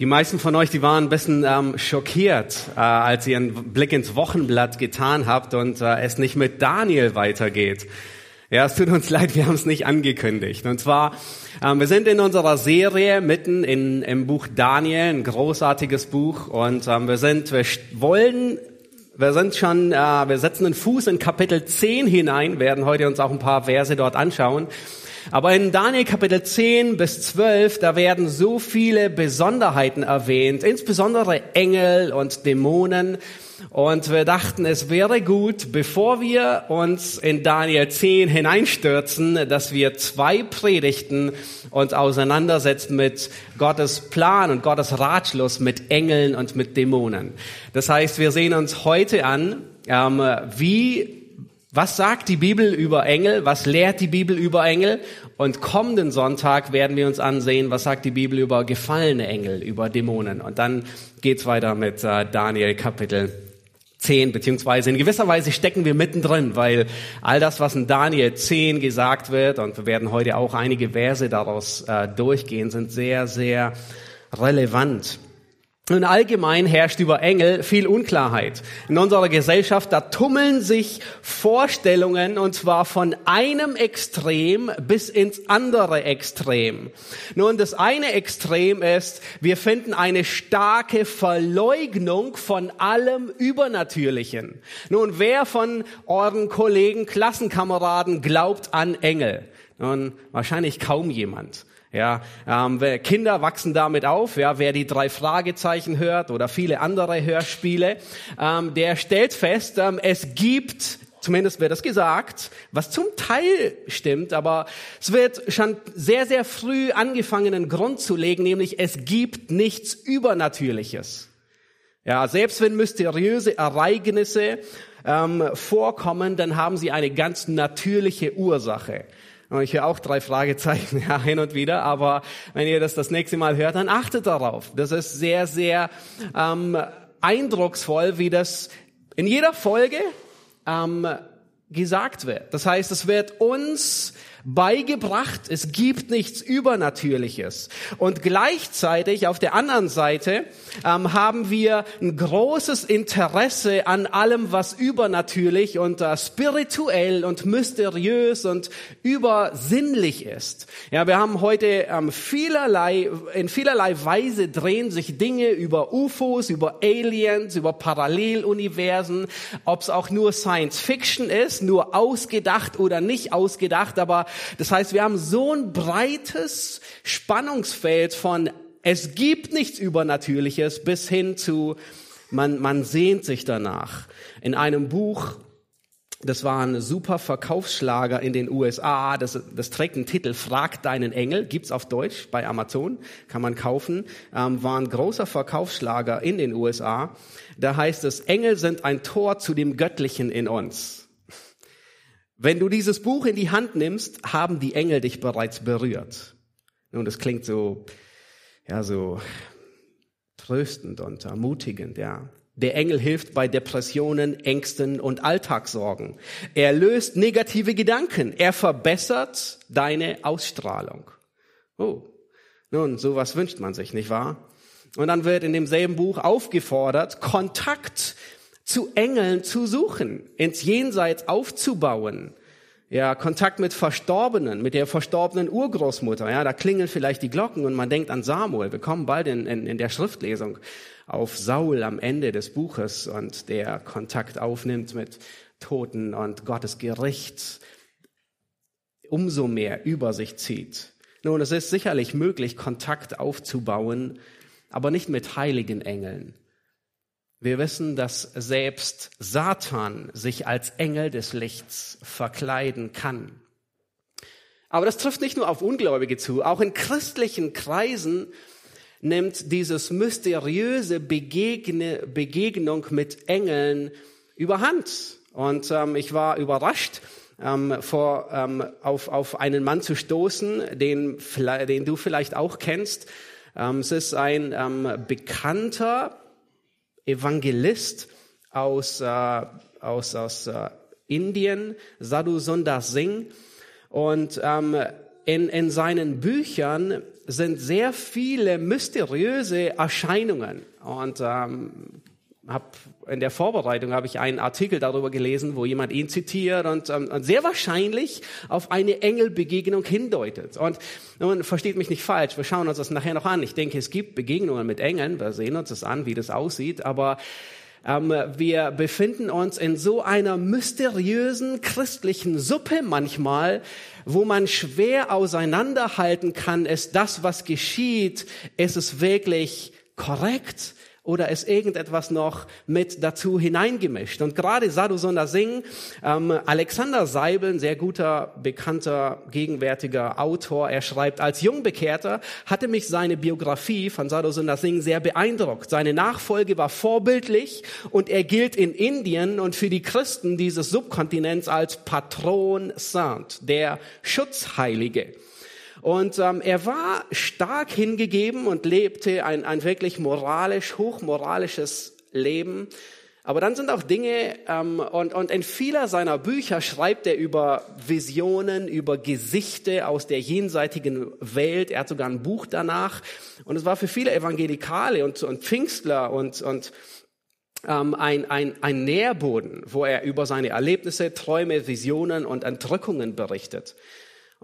Die meisten von euch, die waren ein bisschen ähm, schockiert, äh, als ihr einen Blick ins Wochenblatt getan habt und äh, es nicht mit Daniel weitergeht. Ja, es tut uns leid, wir haben es nicht angekündigt. Und zwar, ähm, wir sind in unserer Serie mitten in, im Buch Daniel, ein großartiges Buch. Und ähm, wir sind, wir wollen, wir sind schon, äh, wir setzen den Fuß in Kapitel 10 hinein, werden heute uns auch ein paar Verse dort anschauen. Aber in Daniel Kapitel 10 bis 12, da werden so viele Besonderheiten erwähnt, insbesondere Engel und Dämonen. Und wir dachten, es wäre gut, bevor wir uns in Daniel 10 hineinstürzen, dass wir zwei Predigten uns auseinandersetzen mit Gottes Plan und Gottes Ratschluss mit Engeln und mit Dämonen. Das heißt, wir sehen uns heute an, ähm, wie was sagt die Bibel über Engel? Was lehrt die Bibel über Engel? Und kommenden Sonntag werden wir uns ansehen, was sagt die Bibel über gefallene Engel, über Dämonen. Und dann geht's weiter mit äh, Daniel Kapitel 10, beziehungsweise in gewisser Weise stecken wir mittendrin, weil all das, was in Daniel 10 gesagt wird, und wir werden heute auch einige Verse daraus äh, durchgehen, sind sehr, sehr relevant. Und allgemein herrscht über Engel viel Unklarheit. In unserer Gesellschaft, da tummeln sich Vorstellungen, und zwar von einem Extrem bis ins andere Extrem. Nun, das eine Extrem ist, wir finden eine starke Verleugnung von allem Übernatürlichen. Nun, wer von euren Kollegen, Klassenkameraden glaubt an Engel? Nun, wahrscheinlich kaum jemand. Ja, ähm, Kinder wachsen damit auf. Ja, wer die drei Fragezeichen hört oder viele andere Hörspiele, ähm, der stellt fest, ähm, es gibt Zumindest wird das gesagt, was zum Teil stimmt, aber es wird schon sehr, sehr früh angefangen, einen Grund zu legen, nämlich es gibt nichts Übernatürliches. Ja, selbst wenn mysteriöse Ereignisse ähm, vorkommen, dann haben sie eine ganz natürliche Ursache. Ich höre auch drei Fragezeichen ja, hin und wieder, aber wenn ihr das das nächste Mal hört, dann achtet darauf. Das ist sehr, sehr ähm, eindrucksvoll, wie das in jeder Folge ähm, gesagt wird. Das heißt, es wird uns beigebracht, es gibt nichts Übernatürliches. Und gleichzeitig auf der anderen Seite ähm, haben wir ein großes Interesse an allem, was übernatürlich und äh, spirituell und mysteriös und übersinnlich ist. Ja, wir haben heute ähm, vielerlei, in vielerlei Weise drehen sich Dinge über UFOs, über Aliens, über Paralleluniversen, ob es auch nur Science Fiction ist, nur ausgedacht oder nicht ausgedacht, aber das heißt, wir haben so ein breites Spannungsfeld von es gibt nichts Übernatürliches bis hin zu man, man sehnt sich danach. In einem Buch, das war ein super Verkaufsschlager in den USA. Das, das trägt den Titel Frag deinen Engel. Gibt's auf Deutsch bei Amazon, kann man kaufen. Ähm, war ein großer Verkaufsschlager in den USA. Da heißt es, Engel sind ein Tor zu dem Göttlichen in uns. Wenn du dieses Buch in die Hand nimmst, haben die Engel dich bereits berührt. Nun, das klingt so, ja, so tröstend und ermutigend, ja. Der Engel hilft bei Depressionen, Ängsten und Alltagssorgen. Er löst negative Gedanken. Er verbessert deine Ausstrahlung. Oh, nun, sowas wünscht man sich, nicht wahr? Und dann wird in demselben Buch aufgefordert, Kontakt zu Engeln zu suchen, ins Jenseits aufzubauen. Ja, Kontakt mit Verstorbenen, mit der verstorbenen Urgroßmutter. Ja, da klingeln vielleicht die Glocken und man denkt an Samuel. Wir kommen bald in, in, in der Schriftlesung auf Saul am Ende des Buches und der Kontakt aufnimmt mit Toten und Gottes Gericht umso mehr über sich zieht. Nun, es ist sicherlich möglich, Kontakt aufzubauen, aber nicht mit heiligen Engeln. Wir wissen, dass selbst Satan sich als Engel des Lichts verkleiden kann. Aber das trifft nicht nur auf Ungläubige zu, auch in christlichen Kreisen nimmt dieses mysteriöse Begegne, Begegnung mit Engeln überhand. Und ähm, ich war überrascht, ähm, vor, ähm, auf, auf einen Mann zu stoßen, den, den du vielleicht auch kennst. Ähm, es ist ein ähm, bekannter Evangelist aus, äh, aus, aus äh, Indien, Sadhu Sundar Singh. Und ähm, in, in seinen Büchern sind sehr viele mysteriöse Erscheinungen. Und ähm, hab, in der Vorbereitung habe ich einen Artikel darüber gelesen, wo jemand ihn zitiert und, ähm, und sehr wahrscheinlich auf eine Engelbegegnung hindeutet. Und nun versteht mich nicht falsch, wir schauen uns das nachher noch an. Ich denke, es gibt Begegnungen mit Engeln, wir sehen uns das an, wie das aussieht, aber ähm, wir befinden uns in so einer mysteriösen christlichen Suppe manchmal, wo man schwer auseinanderhalten kann, ist das, was geschieht, ist es wirklich korrekt? Oder ist irgendetwas noch mit dazu hineingemischt. Und gerade Sadhu Sundar Singh, ähm, Alexander Seibel, ein sehr guter, bekannter, gegenwärtiger Autor, er schreibt, als Jungbekehrter hatte mich seine Biografie von Sadhu Sundar Singh sehr beeindruckt. Seine Nachfolge war vorbildlich und er gilt in Indien und für die Christen dieses Subkontinents als Patron Saint, der Schutzheilige. Und ähm, er war stark hingegeben und lebte ein, ein wirklich moralisch, hochmoralisches Leben. Aber dann sind auch Dinge, ähm, und, und in vieler seiner Bücher schreibt er über Visionen, über Gesichte aus der jenseitigen Welt. Er hat sogar ein Buch danach. Und es war für viele Evangelikale und, und Pfingstler und, und ähm, ein, ein, ein Nährboden, wo er über seine Erlebnisse, Träume, Visionen und Entrückungen berichtet.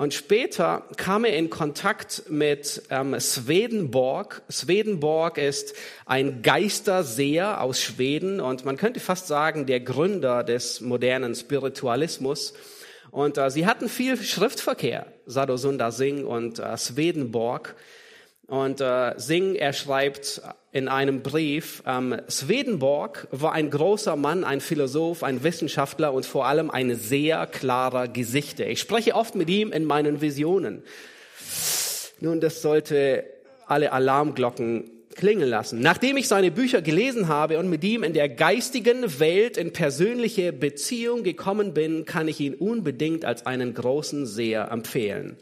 Und später kam er in Kontakt mit ähm, Swedenborg. Swedenborg ist ein Geisterseher aus Schweden und man könnte fast sagen der Gründer des modernen Spiritualismus. Und äh, sie hatten viel Schriftverkehr, Sadhusunda Singh und äh, Swedenborg. Und äh, Singh, er schreibt in einem Brief, ähm, Swedenborg war ein großer Mann, ein Philosoph, ein Wissenschaftler und vor allem ein sehr klarer Gesichter. Ich spreche oft mit ihm in meinen Visionen. Nun, das sollte alle Alarmglocken klingen lassen. Nachdem ich seine Bücher gelesen habe und mit ihm in der geistigen Welt in persönliche Beziehung gekommen bin, kann ich ihn unbedingt als einen großen Seher empfehlen.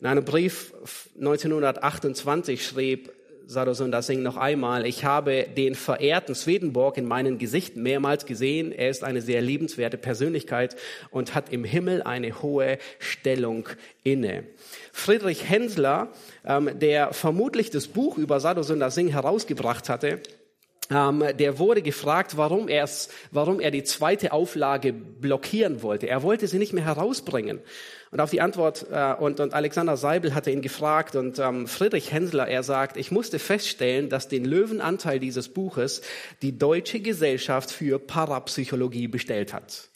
In einem Brief 1928 schrieb Sadhusunda Singh noch einmal, ich habe den verehrten Swedenborg in meinem Gesicht mehrmals gesehen. Er ist eine sehr liebenswerte Persönlichkeit und hat im Himmel eine hohe Stellung inne. Friedrich Hensler, ähm, der vermutlich das Buch über Sadhusunda Singh herausgebracht hatte, ähm, der wurde gefragt, warum, warum er die zweite Auflage blockieren wollte. Er wollte sie nicht mehr herausbringen. Und auf die Antwort, äh, und, und Alexander Seibel hatte ihn gefragt und ähm, Friedrich Hensler, er sagt, ich musste feststellen, dass den Löwenanteil dieses Buches die Deutsche Gesellschaft für Parapsychologie bestellt hat.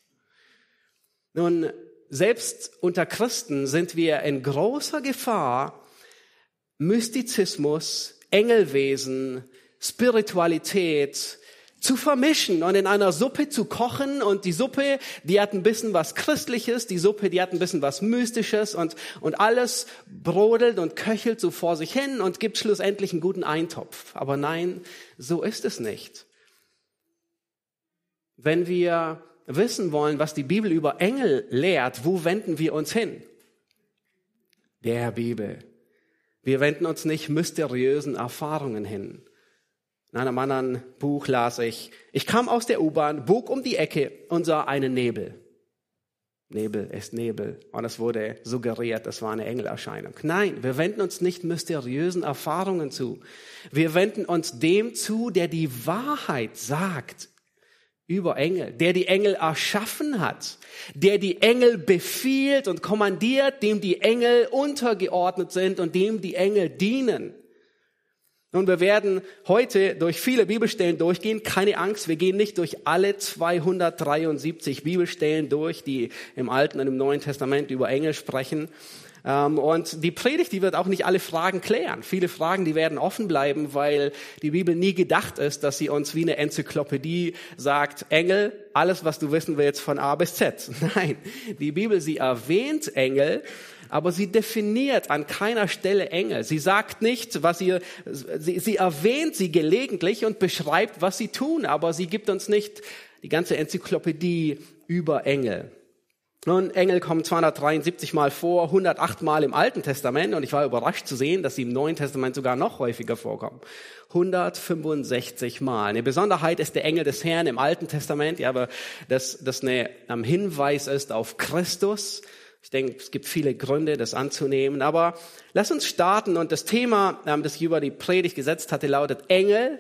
Nun, selbst unter Christen sind wir in großer Gefahr, Mystizismus, Engelwesen, Spiritualität zu vermischen und in einer Suppe zu kochen und die Suppe, die hat ein bisschen was Christliches, die Suppe, die hat ein bisschen was Mystisches und, und alles brodelt und köchelt so vor sich hin und gibt schlussendlich einen guten Eintopf. Aber nein, so ist es nicht. Wenn wir wissen wollen, was die Bibel über Engel lehrt, wo wenden wir uns hin? Der Bibel. Wir wenden uns nicht mysteriösen Erfahrungen hin. In einem anderen Buch las ich, ich kam aus der U-Bahn, bog um die Ecke und sah einen Nebel. Nebel ist Nebel. Und es wurde suggeriert, das war eine Engelerscheinung. Nein, wir wenden uns nicht mysteriösen Erfahrungen zu. Wir wenden uns dem zu, der die Wahrheit sagt über Engel, der die Engel erschaffen hat, der die Engel befiehlt und kommandiert, dem die Engel untergeordnet sind und dem die Engel dienen. Nun, wir werden heute durch viele Bibelstellen durchgehen. Keine Angst, wir gehen nicht durch alle 273 Bibelstellen durch, die im Alten und im Neuen Testament über Engel sprechen. Ähm, und die Predigt, die wird auch nicht alle Fragen klären. Viele Fragen, die werden offen bleiben, weil die Bibel nie gedacht ist, dass sie uns wie eine Enzyklopädie sagt, Engel, alles, was du wissen willst von A bis Z. Nein, die Bibel, sie erwähnt Engel, aber sie definiert an keiner Stelle Engel. Sie sagt nicht, was ihr, sie, sie erwähnt sie gelegentlich und beschreibt, was sie tun, aber sie gibt uns nicht die ganze Enzyklopädie über Engel. Nun, Engel kommen 273 Mal vor, 108 Mal im Alten Testament und ich war überrascht zu sehen, dass sie im Neuen Testament sogar noch häufiger vorkommen. 165 Mal. Eine Besonderheit ist der Engel des Herrn im Alten Testament, ja, aber das, das eine, ein Hinweis ist auf Christus Ich denke, es gibt viele Gründe, das anzunehmen. Aber lass uns starten. Und das Thema, ähm, das ich über die Predigt gesetzt hatte, lautet Engel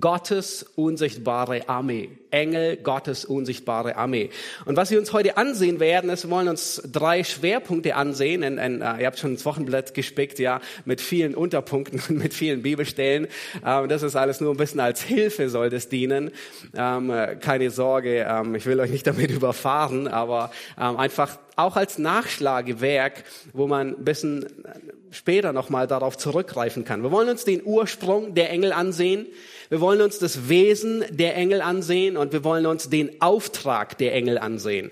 Gottes unsichtbare Armee. Engel, Gottes unsichtbare Armee. Und was wir uns heute ansehen werden, ist, wir wollen uns drei Schwerpunkte ansehen. In, in, uh, ihr habt schon das Wochenblatt gespickt, ja, mit vielen Unterpunkten und mit vielen Bibelstellen. Ähm, das ist alles nur ein bisschen als Hilfe soll das dienen. Ähm, keine Sorge, ähm, ich will euch nicht damit überfahren, aber ähm, einfach auch als Nachschlagewerk, wo man ein bisschen später nochmal darauf zurückgreifen kann. Wir wollen uns den Ursprung der Engel ansehen. Wir wollen uns das Wesen der Engel ansehen und wir wollen uns den Auftrag der Engel ansehen.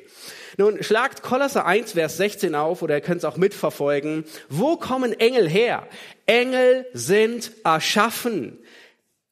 Nun schlagt Kolosser 1, Vers 16 auf, oder ihr könnt es auch mitverfolgen. Wo kommen Engel her? Engel sind erschaffen.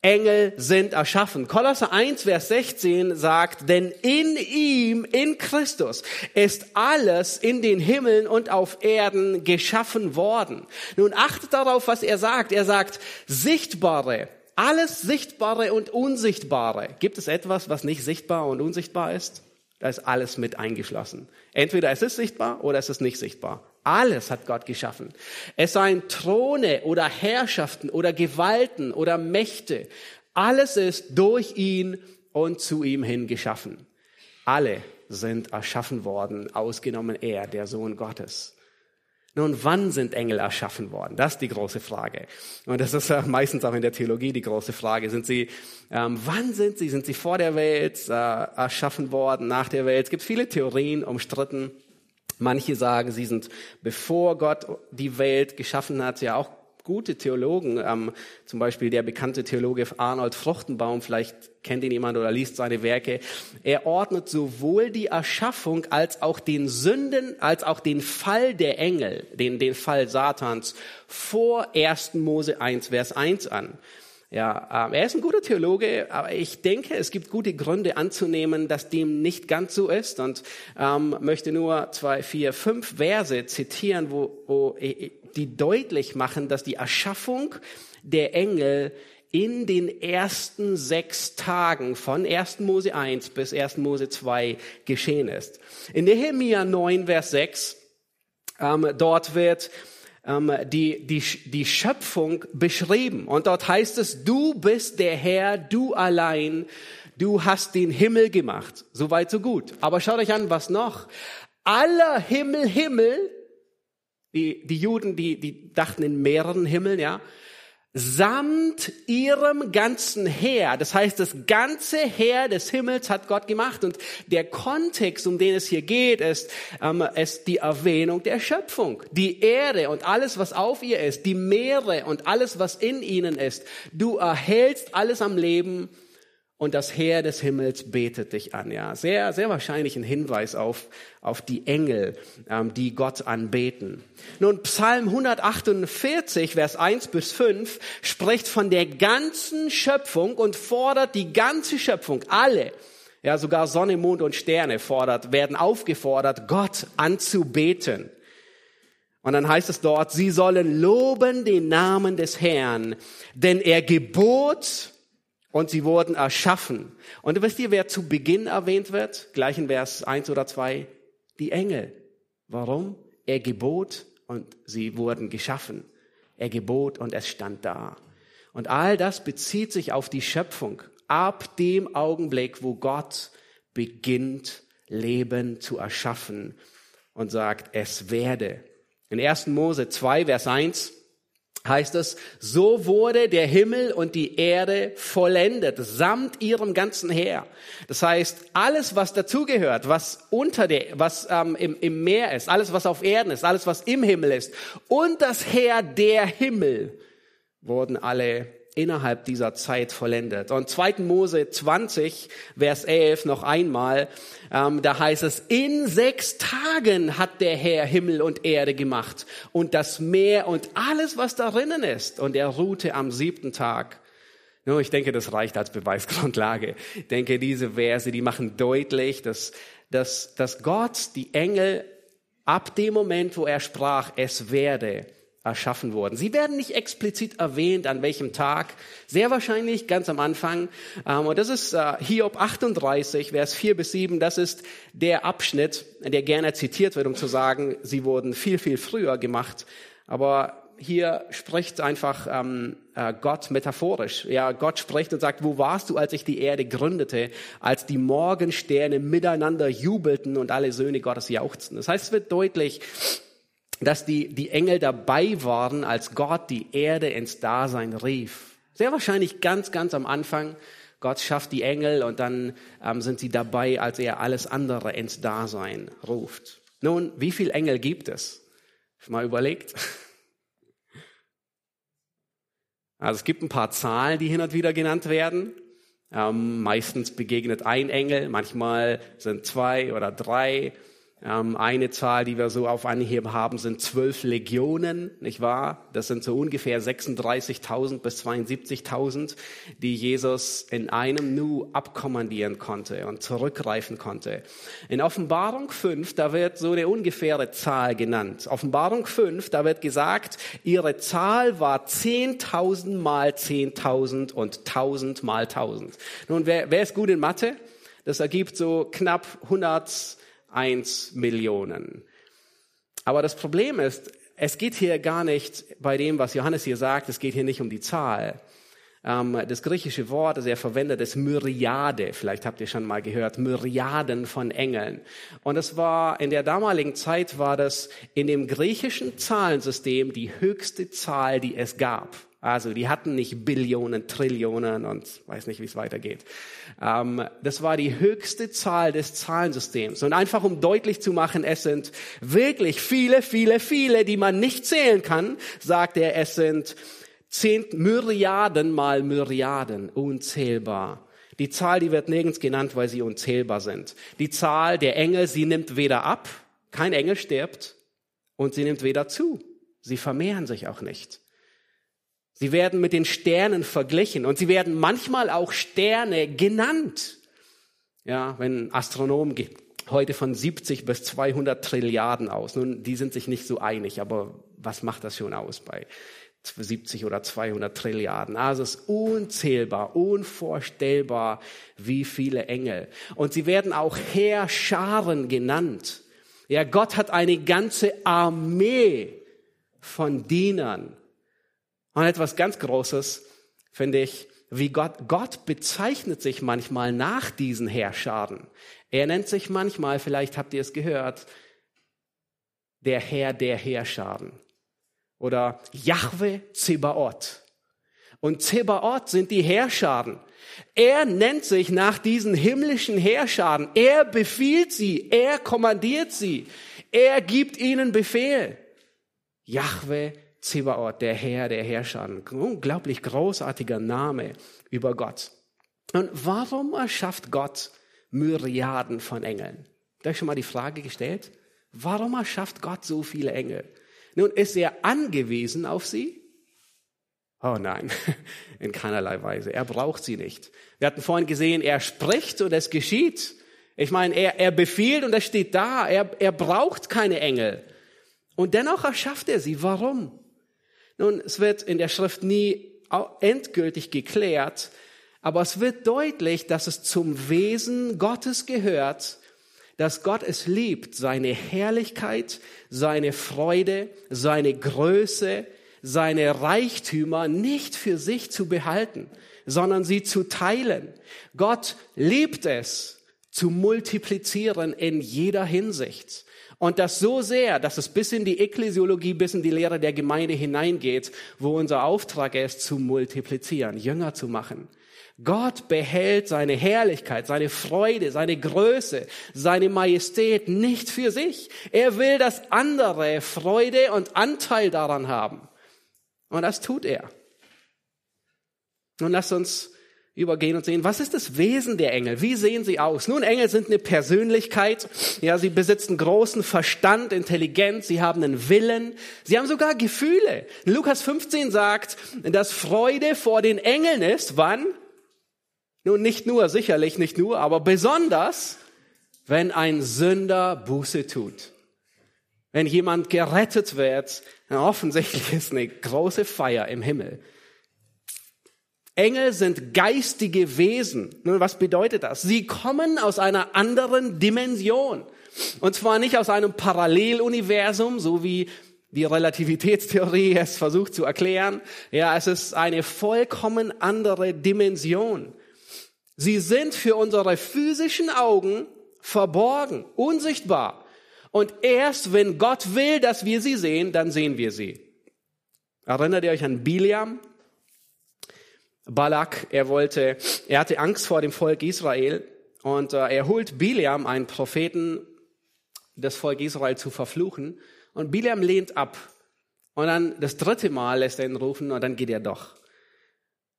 Engel sind erschaffen. Kolosser 1, Vers 16 sagt, denn in ihm, in Christus, ist alles in den Himmeln und auf Erden geschaffen worden. Nun achtet darauf, was er sagt. Er sagt, sichtbare, alles Sichtbare und Unsichtbare. Gibt es etwas, was nicht sichtbar und unsichtbar ist? Da ist alles mit eingeschlossen. Entweder es ist sichtbar oder es ist nicht sichtbar. Alles hat Gott geschaffen. Es seien Throne oder Herrschaften oder Gewalten oder Mächte. Alles ist durch ihn und zu ihm hin geschaffen. Alle sind erschaffen worden, ausgenommen er, der Sohn Gottes. Nun, wann sind Engel erschaffen worden? Das ist die große Frage. Und das ist meistens auch in der Theologie die große Frage. Sind sie, ähm, wann sind sie? Sind sie vor der Welt äh, erschaffen worden, nach der Welt? Es gibt viele Theorien umstritten. Manche sagen, sie sind bevor Gott die Welt geschaffen hat, ja auch gute Theologen, ähm, zum Beispiel der bekannte Theologe Arnold Fruchtenbaum, vielleicht kennt ihn jemand oder liest seine Werke. Er ordnet sowohl die Erschaffung als auch den Sünden, als auch den Fall der Engel, den, den Fall Satans vor 1. Mose 1, Vers 1 an. Ja, äh, er ist ein guter Theologe, aber ich denke, es gibt gute Gründe anzunehmen, dass dem nicht ganz so ist und ähm, möchte nur zwei, vier, fünf Verse zitieren, wo, wo die deutlich machen, dass die Erschaffung der Engel in den ersten sechs Tagen von 1. Mose 1 bis 1. Mose 2 geschehen ist. In Nehemiah 9, Vers 6, ähm, dort wird ähm, die, die, die Schöpfung beschrieben. Und dort heißt es, du bist der Herr, du allein, du hast den Himmel gemacht. Soweit, so gut. Aber schaut euch an, was noch. Aller Himmel, Himmel, die, die Juden, die, die dachten in mehreren Himmeln, ja, samt ihrem ganzen Heer. Das heißt, das ganze Heer des Himmels hat Gott gemacht. Und der Kontext, um den es hier geht, ist, ähm, ist die Erwähnung der Schöpfung. Die Erde und alles, was auf ihr ist, die Meere und alles, was in ihnen ist. Du erhältst alles am Leben und das Heer des Himmels betet dich an. Ja, sehr, sehr wahrscheinlich ein Hinweis auf, auf die Engel, ähm, die Gott anbeten. Nun, Psalm 148, Vers 1 bis 5 spricht von der ganzen Schöpfung und fordert die ganze Schöpfung, alle, ja, sogar Sonne, Mond und Sterne fordert, werden aufgefordert, Gott anzubeten. Und dann heißt es dort, sie sollen loben den Namen des Herrn, denn er gebot und sie wurden erschaffen. Und wisst ihr, wer zu Beginn erwähnt wird? Gleich in Vers 1 oder 2? Die Engel. Warum? Er gebot und sie wurden geschaffen. Er gebot und es stand da. Und all das bezieht sich auf die Schöpfung. Ab dem Augenblick, wo Gott beginnt, Leben zu erschaffen und sagt, es werde. In 1. Mose 2, Vers 1 heißt es, so wurde der Himmel und die Erde vollendet, samt ihrem ganzen Heer. Das heißt, alles, was dazugehört, was unter der, was ähm, im, im Meer ist, alles, was auf Erden ist, alles, was im Himmel ist und das Heer der Himmel, wurden alle innerhalb dieser Zeit vollendet. Und 2. Mose 20, Vers 11 noch einmal, ähm, da heißt es, in sechs Tagen hat der Herr Himmel und Erde gemacht und das Meer und alles, was darinnen ist. Und er ruhte am siebten Tag. Nur, ich denke, das reicht als Beweisgrundlage. Ich denke, diese Verse, die machen deutlich, dass, dass, dass Gott die Engel ab dem Moment, wo er sprach, es werde, erschaffen wurden. Sie werden nicht explizit erwähnt, an welchem Tag. Sehr wahrscheinlich ganz am Anfang. Ähm, und das ist äh, Hiob 38, Vers 4 bis 7. Das ist der Abschnitt, der gerne zitiert wird, um zu sagen, sie wurden viel, viel früher gemacht. Aber hier spricht einfach ähm, äh, Gott metaphorisch. Ja, Gott spricht und sagt, wo warst du, als ich die Erde gründete, als die Morgensterne miteinander jubelten und alle Söhne Gottes jauchzten. Das heißt, es wird deutlich, dass die, die Engel dabei waren, als Gott die Erde ins Dasein rief. Sehr wahrscheinlich ganz, ganz am Anfang. Gott schafft die Engel und dann ähm, sind sie dabei, als er alles andere ins Dasein ruft. Nun, wie viele Engel gibt es? Mal überlegt. Also es gibt ein paar Zahlen, die hin und wieder genannt werden. Ähm, meistens begegnet ein Engel, manchmal sind zwei oder drei. Ähm, eine Zahl, die wir so auf Anhieb haben, sind zwölf Legionen, nicht wahr? Das sind so ungefähr 36.000 bis 72.000, die Jesus in einem Nu abkommandieren konnte und zurückgreifen konnte. In Offenbarung 5, da wird so eine ungefähre Zahl genannt. Offenbarung 5, da wird gesagt, ihre Zahl war 10.000 mal 10.000 und 1.000 mal 1.000. Nun, wer, wer ist gut in Mathe? Das ergibt so knapp 100 1 Millionen. Aber das Problem ist, es geht hier gar nicht bei dem, was Johannes hier sagt, es geht hier nicht um die Zahl. Ähm, das griechische Wort, das er verwendet, ist Myriade. Vielleicht habt ihr schon mal gehört, Myriaden von Engeln. Und es war, in der damaligen Zeit war das in dem griechischen Zahlensystem die höchste Zahl, die es gab. Also die hatten nicht Billionen, Trillionen und weiß nicht, wie es weitergeht. Ähm, das war die höchste Zahl des Zahlensystems. Und einfach um deutlich zu machen, es sind wirklich viele, viele, viele, die man nicht zählen kann, sagt er, es sind zehn Myriaden mal Myriaden, unzählbar. Die Zahl, die wird nirgends genannt, weil sie unzählbar sind. Die Zahl der Engel, sie nimmt weder ab, kein Engel stirbt, und sie nimmt weder zu. Sie vermehren sich auch nicht. Sie werden mit den Sternen verglichen und sie werden manchmal auch Sterne genannt. Ja, wenn Astronomen heute von 70 bis 200 Trilliarden aus. Nun, die sind sich nicht so einig, aber was macht das schon aus bei 70 oder 200 Trilliarden? Also es ist unzählbar, unvorstellbar, wie viele Engel. Und sie werden auch Heerscharen genannt. Ja, Gott hat eine ganze Armee von Dienern und etwas ganz Großes finde ich, wie Gott, Gott bezeichnet sich manchmal nach diesen Herrscharen. Er nennt sich manchmal, vielleicht habt ihr es gehört, der Herr der Herrscharen. Oder Yahweh Zebaoth. Und Zebaoth sind die Herrscharen. Er nennt sich nach diesen himmlischen Herrscharen. Er befiehlt sie. Er kommandiert sie. Er gibt ihnen Befehl. Yahweh Zebaoth, der Herr der Herrscher. Ein unglaublich großartiger Name über Gott. Und warum erschafft Gott Myriaden von Engeln? Da ich schon mal die Frage gestellt? Warum erschafft Gott so viele Engel? Nun, ist er angewiesen auf sie? Oh nein, in keinerlei Weise. Er braucht sie nicht. Wir hatten vorhin gesehen, er spricht und es geschieht. Ich meine, er, er befiehlt und es steht da. Er, er braucht keine Engel. Und dennoch erschafft er sie. Warum? Nun, es wird in der Schrift nie endgültig geklärt, aber es wird deutlich, dass es zum Wesen Gottes gehört, dass Gott es liebt, seine Herrlichkeit, seine Freude, seine Größe, seine Reichtümer nicht für sich zu behalten, sondern sie zu teilen. Gott liebt es, zu multiplizieren in jeder Hinsicht. Und das so sehr, dass es bis in die Ekklesiologie, bis in die Lehre der Gemeinde hineingeht, wo unser Auftrag ist, zu multiplizieren, Jünger zu machen. Gott behält seine Herrlichkeit, seine Freude, seine Größe, seine Majestät nicht für sich. Er will, dass andere Freude und Anteil daran haben. Und das tut er. Nun lasst uns übergehen und sehen, was ist das Wesen der Engel? Wie sehen sie aus? Nun, Engel sind eine Persönlichkeit. Ja, sie besitzen großen Verstand, Intelligenz, sie haben einen Willen, sie haben sogar Gefühle. Lukas 15 sagt, dass Freude vor den Engeln ist, wann? Nun, nicht nur, sicherlich nicht nur, aber besonders, wenn ein Sünder Buße tut. Wenn jemand gerettet wird, offensichtlich ist eine große Feier im Himmel. Engel sind geistige Wesen. Nun, was bedeutet das? Sie kommen aus einer anderen Dimension. Und zwar nicht aus einem Paralleluniversum, so wie die Relativitätstheorie es versucht zu erklären. Ja, es ist eine vollkommen andere Dimension. Sie sind für unsere physischen Augen verborgen, unsichtbar. Und erst wenn Gott will, dass wir sie sehen, dann sehen wir sie. Erinnert ihr euch an Biliam? Balak, er wollte, er hatte Angst vor dem Volk Israel und äh, er holt Biliam, einen Propheten, das Volk Israel zu verfluchen. Und Biliam lehnt ab. Und dann das dritte Mal lässt er ihn rufen und dann geht er doch.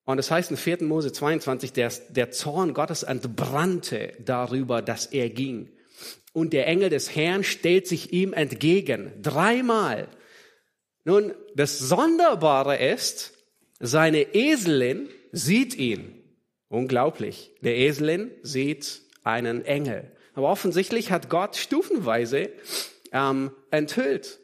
Und das heißt in 4. Mose 22, der, der Zorn Gottes entbrannte darüber, dass er ging. Und der Engel des Herrn stellt sich ihm entgegen. Dreimal. Nun, das Sonderbare ist, seine Eselin sieht ihn. Unglaublich. Der Eselin sieht einen Engel. Aber offensichtlich hat Gott stufenweise ähm, enthüllt.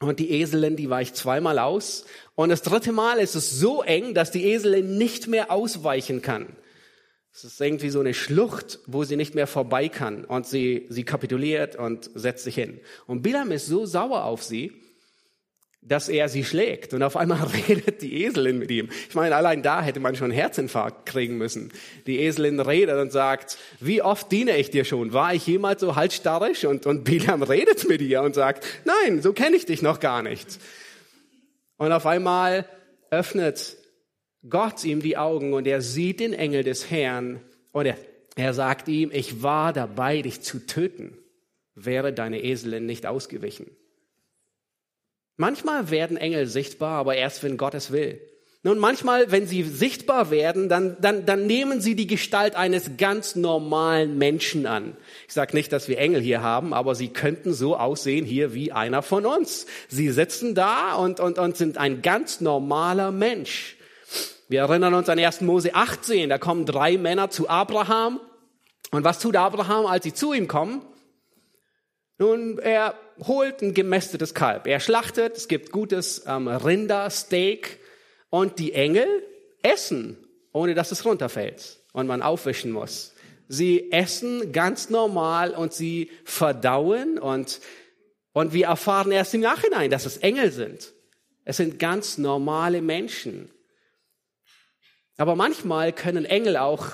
Und die Eselin, die weicht zweimal aus. Und das dritte Mal ist es so eng, dass die Eselin nicht mehr ausweichen kann. Es ist irgendwie so eine Schlucht, wo sie nicht mehr vorbei kann. Und sie, sie kapituliert und setzt sich hin. Und Bilam ist so sauer auf sie, dass er sie schlägt. Und auf einmal redet die Eselin mit ihm. Ich meine, allein da hätte man schon einen Herzinfarkt kriegen müssen. Die Eselin redet und sagt, wie oft diene ich dir schon? War ich jemals so halsstarrisch? Und, und Bilam redet mit ihr und sagt, nein, so kenne ich dich noch gar nicht. Und auf einmal öffnet Gott ihm die Augen und er sieht den Engel des Herrn und er, er sagt ihm, ich war dabei, dich zu töten, wäre deine Eselin nicht ausgewichen. Manchmal werden Engel sichtbar, aber erst wenn Gott es will. Nun, manchmal, wenn sie sichtbar werden, dann, dann, dann nehmen sie die Gestalt eines ganz normalen Menschen an. Ich sage nicht, dass wir Engel hier haben, aber sie könnten so aussehen hier wie einer von uns. Sie sitzen da und, und, und sind ein ganz normaler Mensch. Wir erinnern uns an 1. Mose 18, da kommen drei Männer zu Abraham. Und was tut Abraham, als sie zu ihm kommen? Nun, er holt ein gemästetes Kalb. Er schlachtet, es gibt gutes ähm, Rindersteak und die Engel essen, ohne dass es runterfällt und man aufwischen muss. Sie essen ganz normal und sie verdauen und, und wir erfahren erst im Nachhinein, dass es Engel sind. Es sind ganz normale Menschen. Aber manchmal können Engel auch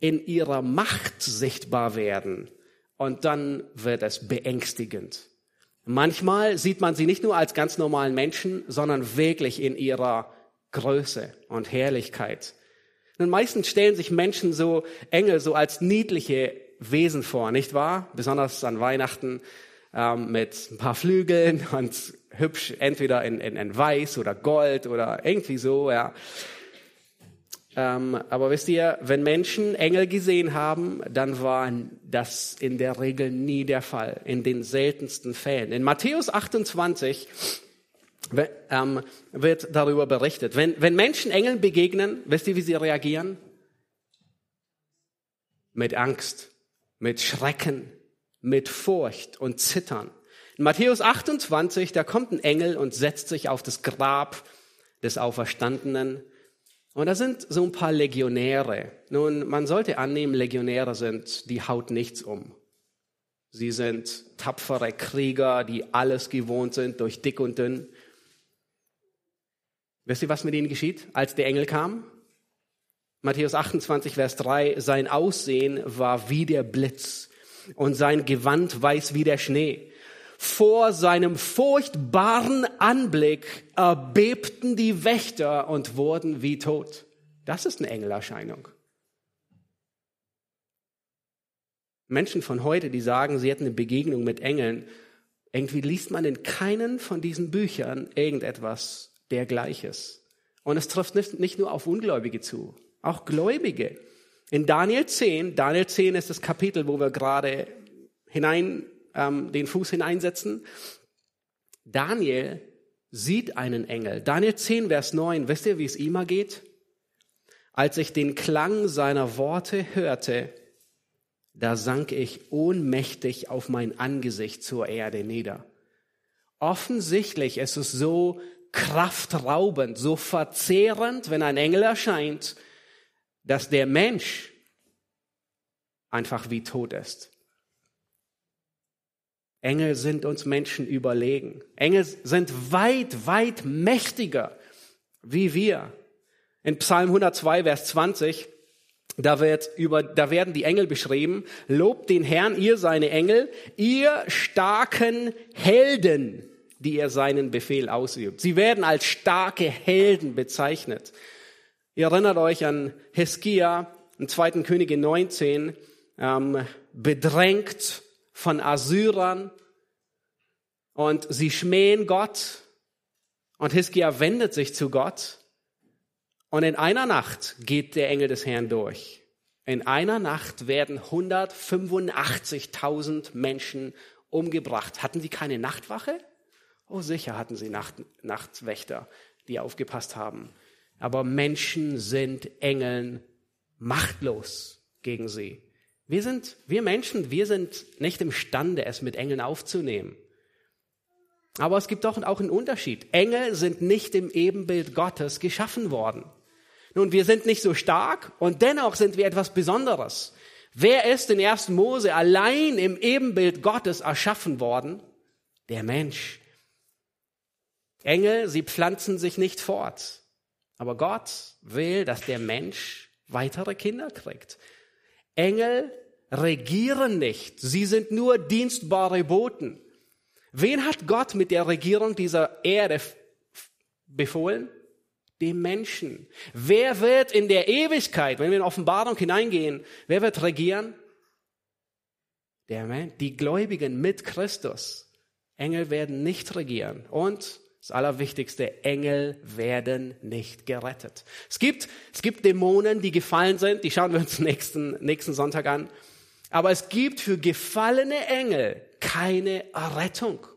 in ihrer Macht sichtbar werden und dann wird es beängstigend. Manchmal sieht man sie nicht nur als ganz normalen Menschen, sondern wirklich in ihrer Größe und Herrlichkeit. Und meistens stellen sich Menschen so Engel so als niedliche Wesen vor, nicht wahr? Besonders an Weihnachten ähm, mit ein paar Flügeln und hübsch, entweder in, in, in Weiß oder Gold oder irgendwie so, ja. Ähm, aber wisst ihr, wenn Menschen Engel gesehen haben, dann war das in der Regel nie der Fall, in den seltensten Fällen. In Matthäus 28 ähm, wird darüber berichtet. Wenn, wenn Menschen Engeln begegnen, wisst ihr, wie sie reagieren? Mit Angst, mit Schrecken, mit Furcht und Zittern. In Matthäus 28, da kommt ein Engel und setzt sich auf das Grab des Auferstandenen und da sind so ein paar Legionäre. Nun, man sollte annehmen, Legionäre sind, die haut nichts um. Sie sind tapfere Krieger, die alles gewohnt sind, durch dick und dünn. Wisst ihr, was mit ihnen geschieht, als der Engel kam? Matthäus 28, Vers 3, sein Aussehen war wie der Blitz und sein Gewand weiß wie der Schnee vor seinem furchtbaren Anblick erbebten die Wächter und wurden wie tot. Das ist eine Engelerscheinung. Menschen von heute, die sagen, sie hätten eine Begegnung mit Engeln, irgendwie liest man in keinen von diesen Büchern irgendetwas dergleiches. Und es trifft nicht nur auf Ungläubige zu, auch Gläubige. In Daniel 10, Daniel 10 ist das Kapitel, wo wir gerade hinein ähm, den Fuß hineinsetzen. Daniel sieht einen Engel. Daniel 10, Vers 9, wisst ihr, wie es ihm geht? Als ich den Klang seiner Worte hörte, da sank ich ohnmächtig auf mein Angesicht zur Erde nieder. Offensichtlich ist es so kraftraubend, so verzehrend, wenn ein Engel erscheint, dass der Mensch einfach wie tot ist. Engel sind uns Menschen überlegen. Engel sind weit, weit mächtiger wie wir. In Psalm 102, Vers 20, da, wird über, da werden die Engel beschrieben. Lobt den Herrn, ihr seine Engel, ihr starken Helden, die ihr seinen Befehl ausübt. Sie werden als starke Helden bezeichnet. Ihr erinnert euch an Hiskia, im zweiten Könige 19, ähm, bedrängt von Assyrern und sie schmähen Gott und Hiskia wendet sich zu Gott und in einer Nacht geht der Engel des Herrn durch. In einer Nacht werden 185.000 Menschen umgebracht. Hatten sie keine Nachtwache? Oh, sicher hatten sie Nacht, Nachtwächter, die aufgepasst haben. Aber Menschen sind Engeln machtlos gegen sie. Wir sind, wir Menschen, wir sind nicht imstande, es mit Engeln aufzunehmen. Aber es gibt doch auch einen Unterschied. Engel sind nicht im Ebenbild Gottes geschaffen worden. Nun, wir sind nicht so stark und dennoch sind wir etwas Besonderes. Wer ist in 1. Mose allein im Ebenbild Gottes erschaffen worden? Der Mensch. Engel, sie pflanzen sich nicht fort. Aber Gott will, dass der Mensch weitere Kinder kriegt. Engel regieren nicht. Sie sind nur dienstbare Boten. Wen hat Gott mit der Regierung dieser Erde befohlen? Dem Menschen. Wer wird in der Ewigkeit, wenn wir in Offenbarung hineingehen, wer wird regieren? Der Mensch, die Gläubigen mit Christus. Engel werden nicht regieren. Und das Allerwichtigste, Engel werden nicht gerettet. Es gibt, es gibt Dämonen, die gefallen sind, die schauen wir uns nächsten, nächsten Sonntag an. Aber es gibt für gefallene Engel keine Errettung,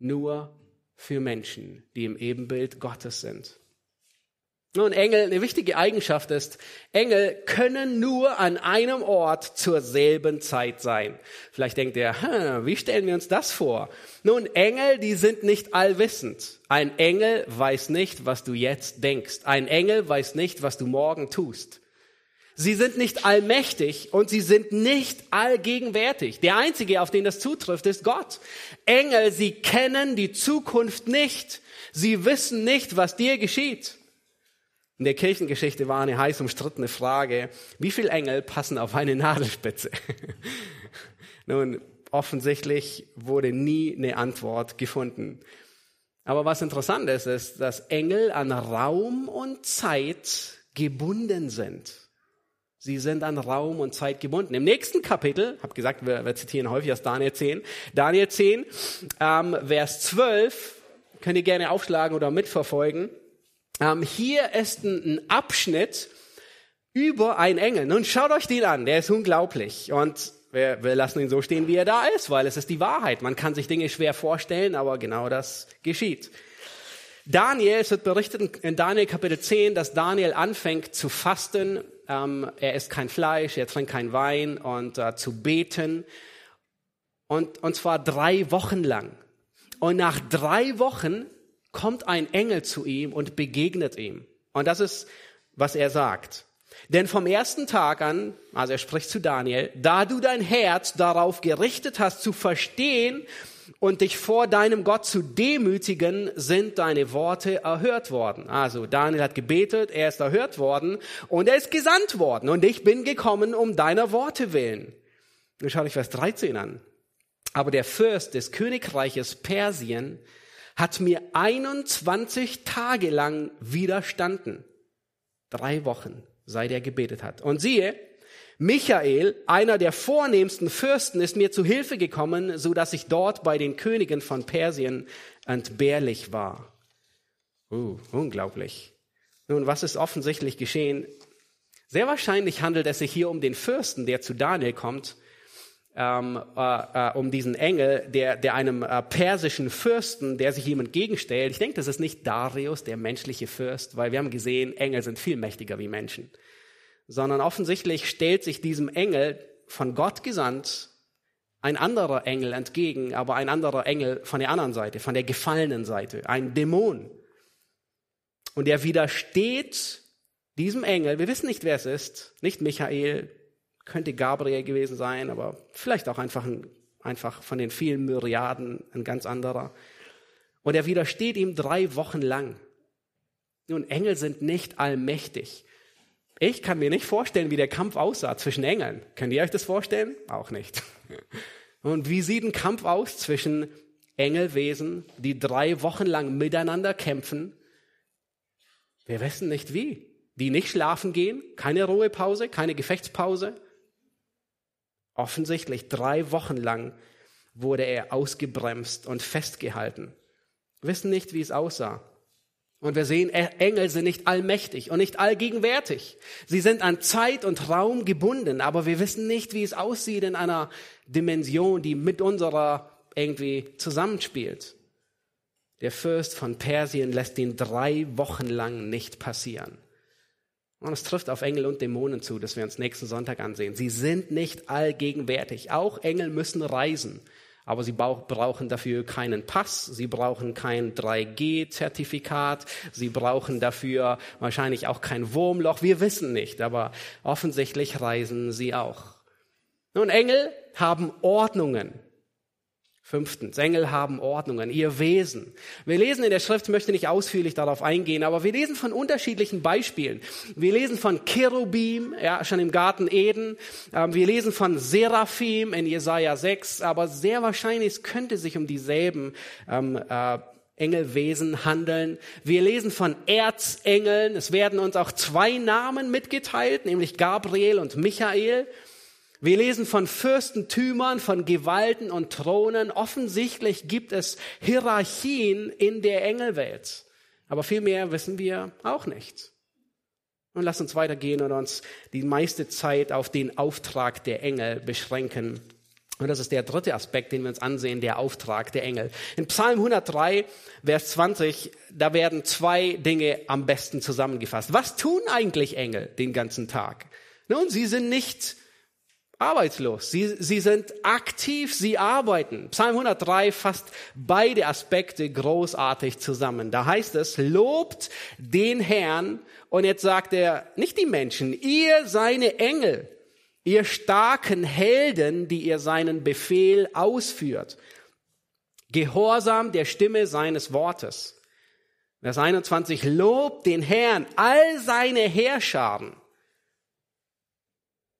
nur für Menschen, die im Ebenbild Gottes sind. Nun, Engel, eine wichtige Eigenschaft ist, Engel können nur an einem Ort zur selben Zeit sein. Vielleicht denkt ihr, hm, wie stellen wir uns das vor? Nun, Engel, die sind nicht allwissend. Ein Engel weiß nicht, was du jetzt denkst. Ein Engel weiß nicht, was du morgen tust. Sie sind nicht allmächtig und sie sind nicht allgegenwärtig. Der Einzige, auf den das zutrifft, ist Gott. Engel, sie kennen die Zukunft nicht. Sie wissen nicht, was dir geschieht. In der Kirchengeschichte war eine heiß umstrittene Frage, wie viele Engel passen auf eine Nadelspitze? Nun, offensichtlich wurde nie eine Antwort gefunden. Aber was interessant ist, ist, dass Engel an Raum und Zeit gebunden sind. Sie sind an Raum und Zeit gebunden. Im nächsten Kapitel, habe gesagt, wir, wir, zitieren häufig aus Daniel 10, Daniel 10, ähm, Vers 12, könnt ihr gerne aufschlagen oder mitverfolgen. Ähm, hier ist ein, ein Abschnitt über einen Engel. Nun schaut euch den an, der ist unglaublich. Und wir, wir lassen ihn so stehen, wie er da ist, weil es ist die Wahrheit. Man kann sich Dinge schwer vorstellen, aber genau das geschieht. Daniel, es wird berichtet in Daniel Kapitel 10, dass Daniel anfängt zu fasten. Ähm, er isst kein Fleisch, er trinkt kein Wein und äh, zu beten. Und, und zwar drei Wochen lang. Und nach drei Wochen kommt ein Engel zu ihm und begegnet ihm. Und das ist, was er sagt. Denn vom ersten Tag an, also er spricht zu Daniel, da du dein Herz darauf gerichtet hast zu verstehen und dich vor deinem Gott zu demütigen, sind deine Worte erhört worden. Also Daniel hat gebetet, er ist erhört worden und er ist gesandt worden und ich bin gekommen um deiner Worte willen. Nun schau dich Vers 13 an. Aber der Fürst des Königreiches Persien hat mir 21 Tage lang widerstanden. Drei Wochen, seit er gebetet hat. Und siehe, Michael, einer der vornehmsten Fürsten, ist mir zu Hilfe gekommen, so dass ich dort bei den Königen von Persien entbehrlich war. Uh, unglaublich. Nun, was ist offensichtlich geschehen? Sehr wahrscheinlich handelt es sich hier um den Fürsten, der zu Daniel kommt, ähm, äh, äh, um diesen Engel, der, der einem äh, persischen Fürsten, der sich ihm entgegenstellt. Ich denke, das ist nicht Darius, der menschliche Fürst, weil wir haben gesehen, Engel sind viel mächtiger wie Menschen sondern offensichtlich stellt sich diesem Engel von Gott gesandt ein anderer Engel entgegen, aber ein anderer Engel von der anderen Seite, von der gefallenen Seite, ein Dämon. Und er widersteht diesem Engel, wir wissen nicht, wer es ist, nicht Michael, könnte Gabriel gewesen sein, aber vielleicht auch einfach, ein, einfach von den vielen Myriaden ein ganz anderer. Und er widersteht ihm drei Wochen lang. Nun, Engel sind nicht allmächtig. Ich kann mir nicht vorstellen, wie der Kampf aussah zwischen Engeln. Könnt ihr euch das vorstellen? Auch nicht. Und wie sieht ein Kampf aus zwischen Engelwesen, die drei Wochen lang miteinander kämpfen? Wir wissen nicht wie. Die nicht schlafen gehen, keine Ruhepause, keine Gefechtspause. Offensichtlich drei Wochen lang wurde er ausgebremst und festgehalten. Wir wissen nicht, wie es aussah. Und wir sehen, Engel sind nicht allmächtig und nicht allgegenwärtig. Sie sind an Zeit und Raum gebunden, aber wir wissen nicht, wie es aussieht in einer Dimension, die mit unserer irgendwie zusammenspielt. Der Fürst von Persien lässt ihn drei Wochen lang nicht passieren. Und es trifft auf Engel und Dämonen zu, das wir uns nächsten Sonntag ansehen. Sie sind nicht allgegenwärtig. Auch Engel müssen reisen. Aber sie brauchen dafür keinen Pass, sie brauchen kein 3G-Zertifikat, sie brauchen dafür wahrscheinlich auch kein Wurmloch. Wir wissen nicht, aber offensichtlich reisen sie auch. Nun, Engel haben Ordnungen. Fünftens, Engel haben Ordnungen, ihr Wesen. Wir lesen in der Schrift, möchte nicht ausführlich darauf eingehen, aber wir lesen von unterschiedlichen Beispielen. Wir lesen von Cherubim, ja, schon im Garten Eden. Ähm, wir lesen von Seraphim in Jesaja 6, aber sehr wahrscheinlich es könnte sich um dieselben ähm, äh, Engelwesen handeln. Wir lesen von Erzengeln. Es werden uns auch zwei Namen mitgeteilt, nämlich Gabriel und Michael. Wir lesen von Fürstentümern, von Gewalten und Thronen. Offensichtlich gibt es Hierarchien in der Engelwelt. Aber viel mehr wissen wir auch nicht. Und lass uns weitergehen und uns die meiste Zeit auf den Auftrag der Engel beschränken. Und das ist der dritte Aspekt, den wir uns ansehen, der Auftrag der Engel. In Psalm 103, Vers 20, da werden zwei Dinge am besten zusammengefasst. Was tun eigentlich Engel den ganzen Tag? Nun, sie sind nicht arbeitslos. Sie, sie sind aktiv, sie arbeiten. Psalm 103 fasst beide Aspekte großartig zusammen. Da heißt es, lobt den Herrn. Und jetzt sagt er, nicht die Menschen, ihr seine Engel, ihr starken Helden, die ihr seinen Befehl ausführt. Gehorsam der Stimme seines Wortes. Vers 21, lobt den Herrn, all seine Herrscharen.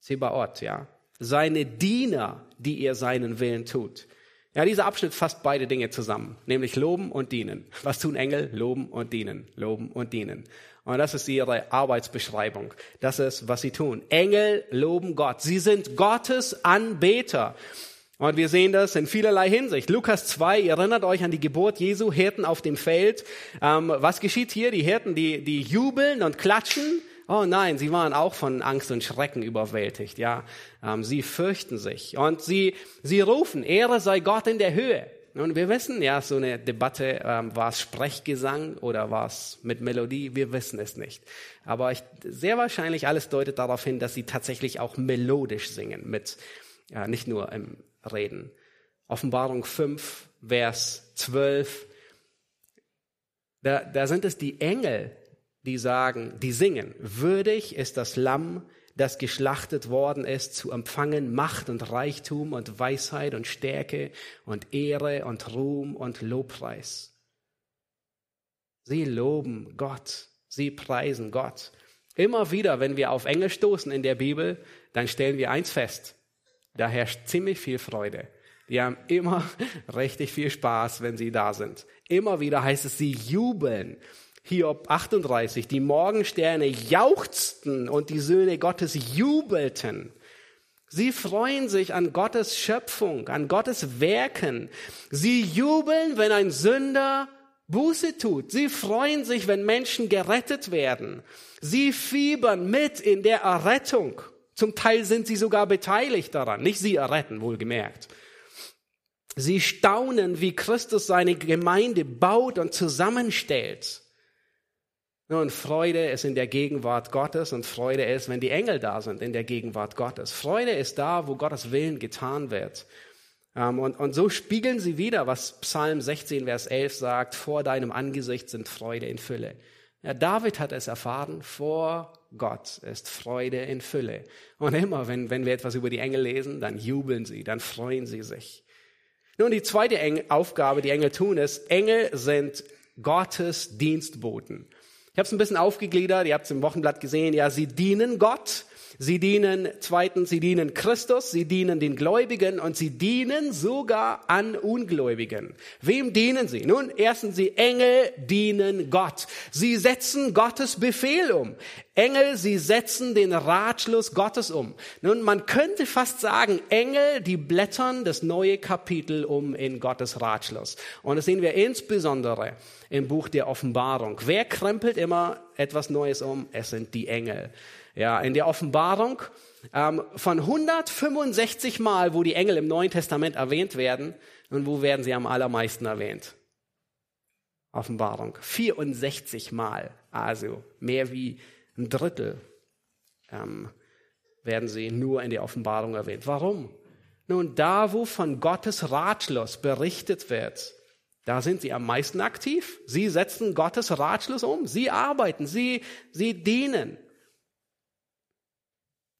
Zebaoth, ja seine Diener, die ihr seinen Willen tut. Ja, dieser Abschnitt fasst beide Dinge zusammen, nämlich loben und dienen. Was tun Engel? Loben und dienen, loben und dienen. Und das ist ihre Arbeitsbeschreibung. Das ist, was sie tun. Engel loben Gott. Sie sind Gottes Anbeter. Und wir sehen das in vielerlei Hinsicht. Lukas 2, ihr erinnert euch an die Geburt Jesu, Hirten auf dem Feld. Ähm, was geschieht hier? Die Hirten, die, die jubeln und klatschen Oh nein, sie waren auch von Angst und Schrecken überwältigt, ja. Ähm, sie fürchten sich und sie, sie rufen, Ehre sei Gott in der Höhe. Und wir wissen, ja, so eine Debatte, ähm, war es Sprechgesang oder war es mit Melodie? Wir wissen es nicht. Aber ich, sehr wahrscheinlich alles deutet darauf hin, dass sie tatsächlich auch melodisch singen, mit, ja, nicht nur im Reden. Offenbarung 5, Vers 12. Da, da sind es die Engel, die sagen, die singen, würdig ist das Lamm, das geschlachtet worden ist, zu empfangen Macht und Reichtum und Weisheit und Stärke und Ehre und Ruhm und Lobpreis. Sie loben Gott, sie preisen Gott. Immer wieder, wenn wir auf Engel stoßen in der Bibel, dann stellen wir eins fest. Da herrscht ziemlich viel Freude. Die haben immer richtig viel Spaß, wenn sie da sind. Immer wieder heißt es, sie jubeln. Hiob 38, die Morgensterne jauchzten und die Söhne Gottes jubelten. Sie freuen sich an Gottes Schöpfung, an Gottes Werken. Sie jubeln, wenn ein Sünder Buße tut. Sie freuen sich, wenn Menschen gerettet werden. Sie fiebern mit in der Errettung. Zum Teil sind sie sogar beteiligt daran. Nicht sie erretten, wohlgemerkt. Sie staunen, wie Christus seine Gemeinde baut und zusammenstellt. Und Freude ist in der Gegenwart Gottes und Freude ist, wenn die Engel da sind, in der Gegenwart Gottes. Freude ist da, wo Gottes Willen getan wird. Ähm, und, und so spiegeln sie wieder, was Psalm 16, Vers 11 sagt, vor deinem Angesicht sind Freude in Fülle. Ja, David hat es erfahren, vor Gott ist Freude in Fülle. Und immer, wenn, wenn wir etwas über die Engel lesen, dann jubeln sie, dann freuen sie sich. Nun, die zweite Aufgabe, die Engel tun, ist, Engel sind Gottes Dienstboten. Habe es ein bisschen aufgegliedert, ihr habt es im Wochenblatt gesehen, ja, sie dienen Gott, Sie dienen, zweitens, sie dienen Christus, sie dienen den Gläubigen und sie dienen sogar an Ungläubigen. Wem dienen sie? Nun, erstens, sie Engel dienen Gott. Sie setzen Gottes Befehl um. Engel, sie setzen den Ratschluss Gottes um. Nun, man könnte fast sagen, Engel, die blättern das neue Kapitel um in Gottes Ratschluss. Und das sehen wir insbesondere im Buch der Offenbarung. Wer krempelt immer etwas Neues um? Es sind die Engel. Ja, in der Offenbarung ähm, von 165 Mal, wo die Engel im Neuen Testament erwähnt werden, und wo werden sie am allermeisten erwähnt? Offenbarung. 64 Mal, also mehr wie ein Drittel ähm, werden sie nur in der Offenbarung erwähnt. Warum? Nun, da, wo von Gottes Ratschluss berichtet wird, da sind sie am meisten aktiv. Sie setzen Gottes Ratschluss um. Sie arbeiten, sie, sie dienen.